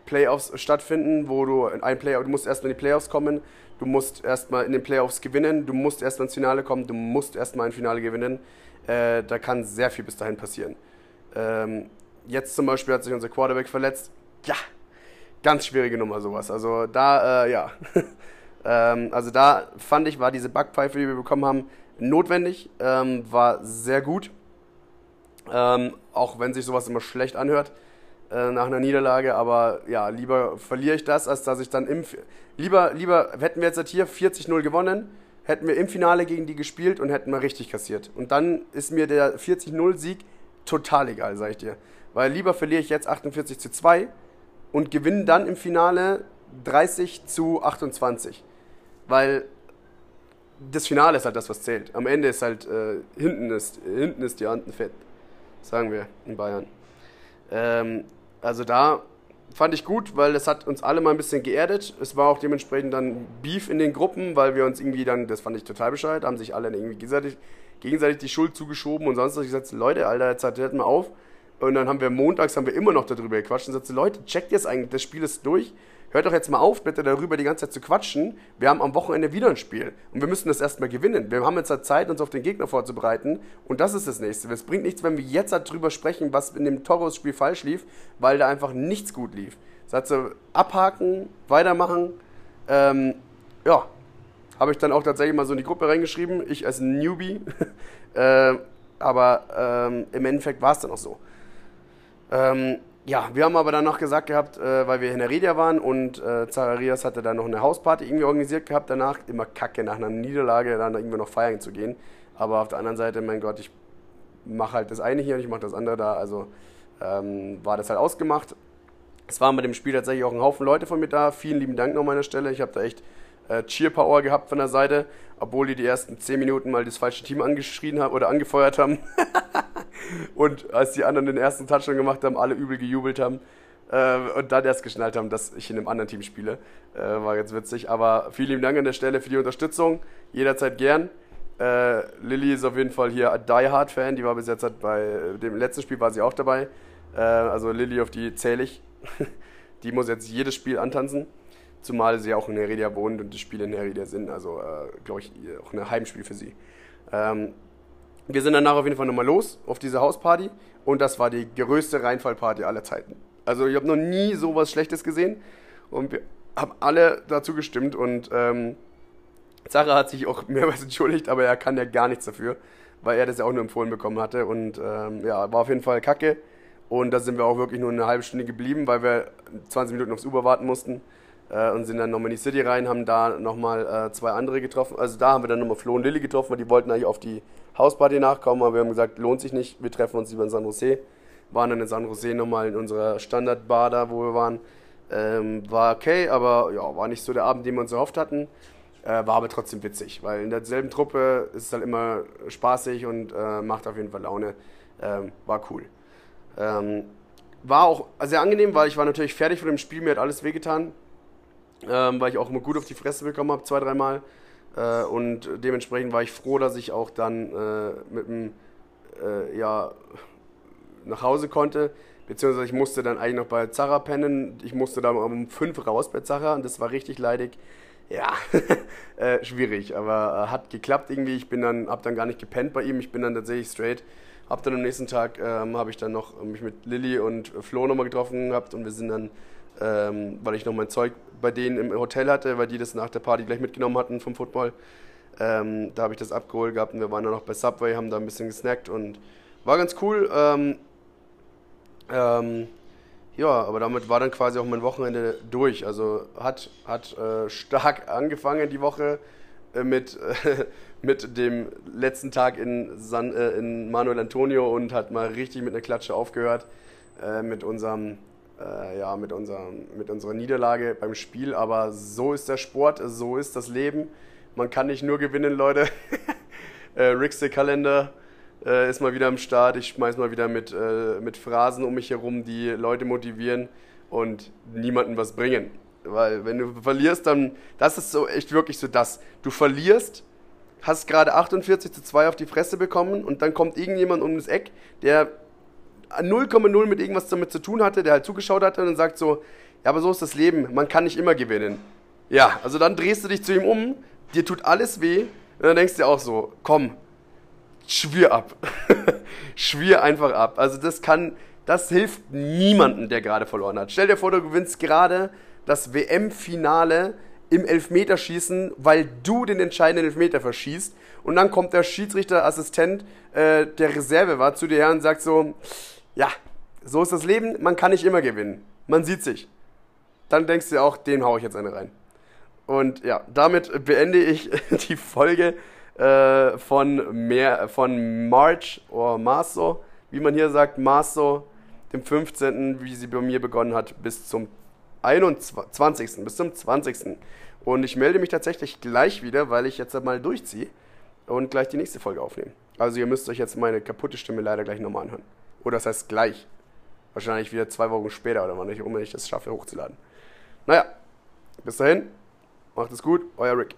Playoffs stattfinden, wo du in ein Playoff, du musst erstmal in die Playoffs kommen, du musst erstmal in den Playoffs gewinnen, du musst erstmal ins Finale kommen, du musst erstmal ein Finale gewinnen. Äh, da kann sehr viel bis dahin passieren. Ähm, jetzt zum Beispiel hat sich unser Quarterback verletzt. Ja, ganz schwierige Nummer sowas. Also da, äh, ja. ähm, also da fand ich, war diese Backpfeife, die wir bekommen haben, notwendig, ähm, war sehr gut. Ähm, auch wenn sich sowas immer schlecht anhört äh, nach einer Niederlage, aber ja, lieber verliere ich das, als dass ich dann im. Lieber, lieber hätten wir jetzt hier 40-0 gewonnen, hätten wir im Finale gegen die gespielt und hätten wir richtig kassiert. Und dann ist mir der 40-0-Sieg total egal, sag ich dir. Weil lieber verliere ich jetzt 48 zu 2 und gewinne dann im Finale 30 zu 28. Weil das Finale ist halt das, was zählt. Am Ende ist halt, äh, hinten, ist, hinten ist die Anden fett, sagen wir in Bayern. Ähm, also da fand ich gut, weil das hat uns alle mal ein bisschen geerdet. Es war auch dementsprechend dann Beef in den Gruppen, weil wir uns irgendwie dann, das fand ich total bescheuert, haben sich alle irgendwie gegenseitig, gegenseitig die Schuld zugeschoben und sonst habe ich gesagt, Leute, Alter, jetzt haltet mal auf. Und dann haben wir montags haben wir immer noch darüber gequatscht und gesagt, Leute, checkt jetzt eigentlich, das Spiel ist durch. Hört doch jetzt mal auf, bitte darüber die ganze Zeit zu quatschen. Wir haben am Wochenende wieder ein Spiel und wir müssen das erstmal gewinnen. Wir haben jetzt halt Zeit, uns auf den Gegner vorzubereiten und das ist das Nächste. Es bringt nichts, wenn wir jetzt halt drüber sprechen, was in dem Toros-Spiel falsch lief, weil da einfach nichts gut lief. Heißt so, abhaken, weitermachen. Ähm, ja, habe ich dann auch tatsächlich mal so in die Gruppe reingeschrieben. Ich als Newbie. äh, aber ähm, im Endeffekt war es dann auch so. Ähm, ja, wir haben aber dann noch gesagt gehabt, äh, weil wir in Heredia waren und äh, Zacharias hatte dann noch eine Hausparty irgendwie organisiert gehabt danach. Immer kacke, nach einer Niederlage dann irgendwie noch feiern zu gehen. Aber auf der anderen Seite, mein Gott, ich mache halt das eine hier und ich mache das andere da. Also ähm, war das halt ausgemacht. Es waren bei dem Spiel tatsächlich auch ein Haufen Leute von mir da. Vielen lieben Dank noch an meiner Stelle. Ich habe da echt äh, Cheer-Power gehabt von der Seite, obwohl die die ersten 10 Minuten mal das falsche Team angeschrien haben oder angefeuert haben. und als die anderen den ersten Touchdown gemacht haben, alle übel gejubelt haben. Äh, und dann erst geschnallt haben, dass ich in einem anderen Team spiele. Äh, war ganz witzig. Aber vielen lieben Dank an der Stelle für die Unterstützung. Jederzeit gern. Äh, Lilly ist auf jeden Fall hier ein Die Hard Fan. Die war bis jetzt halt bei dem letzten Spiel war sie auch dabei. Äh, also Lilly, auf die zähle ich. die muss jetzt jedes Spiel antanzen. Zumal sie auch in Heredia wohnt und die Spiele in Heredia sind. Also, äh, glaube ich, auch ein Heimspiel für sie. Ähm, wir sind danach auf jeden Fall nochmal los auf diese Hausparty und das war die größte Reinfallparty aller Zeiten. Also ich habe noch nie sowas Schlechtes gesehen und wir haben alle dazu gestimmt und ähm, Sarah hat sich auch mehrmals entschuldigt, aber er kann ja gar nichts dafür, weil er das ja auch nur empfohlen bekommen hatte und ähm, ja, war auf jeden Fall kacke und da sind wir auch wirklich nur eine halbe Stunde geblieben, weil wir 20 Minuten aufs Uber warten mussten äh, und sind dann nochmal in die City rein, haben da nochmal äh, zwei andere getroffen. Also da haben wir dann nochmal Flo und Lilly getroffen, weil die wollten eigentlich auf die Hausparty nachkommen, aber wir haben gesagt, lohnt sich nicht, wir treffen uns lieber in San Jose. Waren dann in San Jose nochmal in unserer Standardbar da, wo wir waren. Ähm, war okay, aber ja, war nicht so der Abend, den wir uns erhofft hatten. Äh, war aber trotzdem witzig, weil in derselben Truppe ist es halt immer spaßig und äh, macht auf jeden Fall Laune. Ähm, war cool. Ähm, war auch sehr angenehm, weil ich war natürlich fertig von dem Spiel, mir hat alles wehgetan ähm, weil ich auch immer gut auf die Fresse bekommen habe, zwei, dreimal. Äh, und dementsprechend war ich froh, dass ich auch dann äh, mit dem, äh, ja, nach Hause konnte. Beziehungsweise ich musste dann eigentlich noch bei Zara pennen. Ich musste dann um fünf raus bei Zara und das war richtig leidig. Ja, äh, schwierig, aber äh, hat geklappt irgendwie. Ich bin dann, hab dann gar nicht gepennt bei ihm. Ich bin dann tatsächlich straight. Hab dann am nächsten Tag ähm, habe ich dann noch mich mit Lilly und Flo nochmal getroffen gehabt und wir sind dann, ähm, weil ich noch mein Zeug bei denen im Hotel hatte, weil die das nach der Party gleich mitgenommen hatten vom Football. Ähm, da habe ich das abgeholt gehabt und wir waren dann noch bei Subway, haben da ein bisschen gesnackt und war ganz cool. Ähm, ähm, ja, aber damit war dann quasi auch mein Wochenende durch. Also hat, hat äh, stark angefangen die Woche äh, mit, äh, mit dem letzten Tag in, San, äh, in Manuel Antonio und hat mal richtig mit einer Klatsche aufgehört äh, mit unserem äh, ja, mit, unserer, mit unserer Niederlage beim Spiel. Aber so ist der Sport, so ist das Leben. Man kann nicht nur gewinnen, Leute. äh, Ricks der Kalender äh, ist mal wieder am Start. Ich schmeiß mal wieder mit, äh, mit Phrasen um mich herum, die Leute motivieren und niemandem was bringen. Weil wenn du verlierst, dann, das ist so echt wirklich so das. Du verlierst, hast gerade 48 zu 2 auf die Fresse bekommen und dann kommt irgendjemand um das Eck, der 0,0 mit irgendwas damit zu tun hatte, der halt zugeschaut hatte und sagt so, Ja, aber so ist das Leben. Man kann nicht immer gewinnen. Ja, also dann drehst du dich zu ihm um, dir tut alles weh und dann denkst du dir auch so, komm, schwier ab. schwier einfach ab. Also das kann, das hilft niemandem, der gerade verloren hat. Stell dir vor, du gewinnst gerade das WM-Finale im Elfmeterschießen, weil du den entscheidenden Elfmeter verschießt und dann kommt der Schiedsrichterassistent, äh, der Reserve war, zu dir her und sagt so, ja, so ist das Leben, man kann nicht immer gewinnen. Man sieht sich. Dann denkst du auch, den hau ich jetzt eine rein. Und ja, damit beende ich die Folge äh, von, mehr, von March oder Marso, wie man hier sagt, Marso, dem 15., wie sie bei mir begonnen hat, bis zum 21. bis zum 20. Und ich melde mich tatsächlich gleich wieder, weil ich jetzt mal durchziehe und gleich die nächste Folge aufnehme. Also ihr müsst euch jetzt meine kaputte Stimme leider gleich nochmal anhören. Oder das heißt gleich. Wahrscheinlich wieder zwei Wochen später oder wann ich, um ich das schaffe hochzuladen. Naja, bis dahin, macht es gut, euer Rick.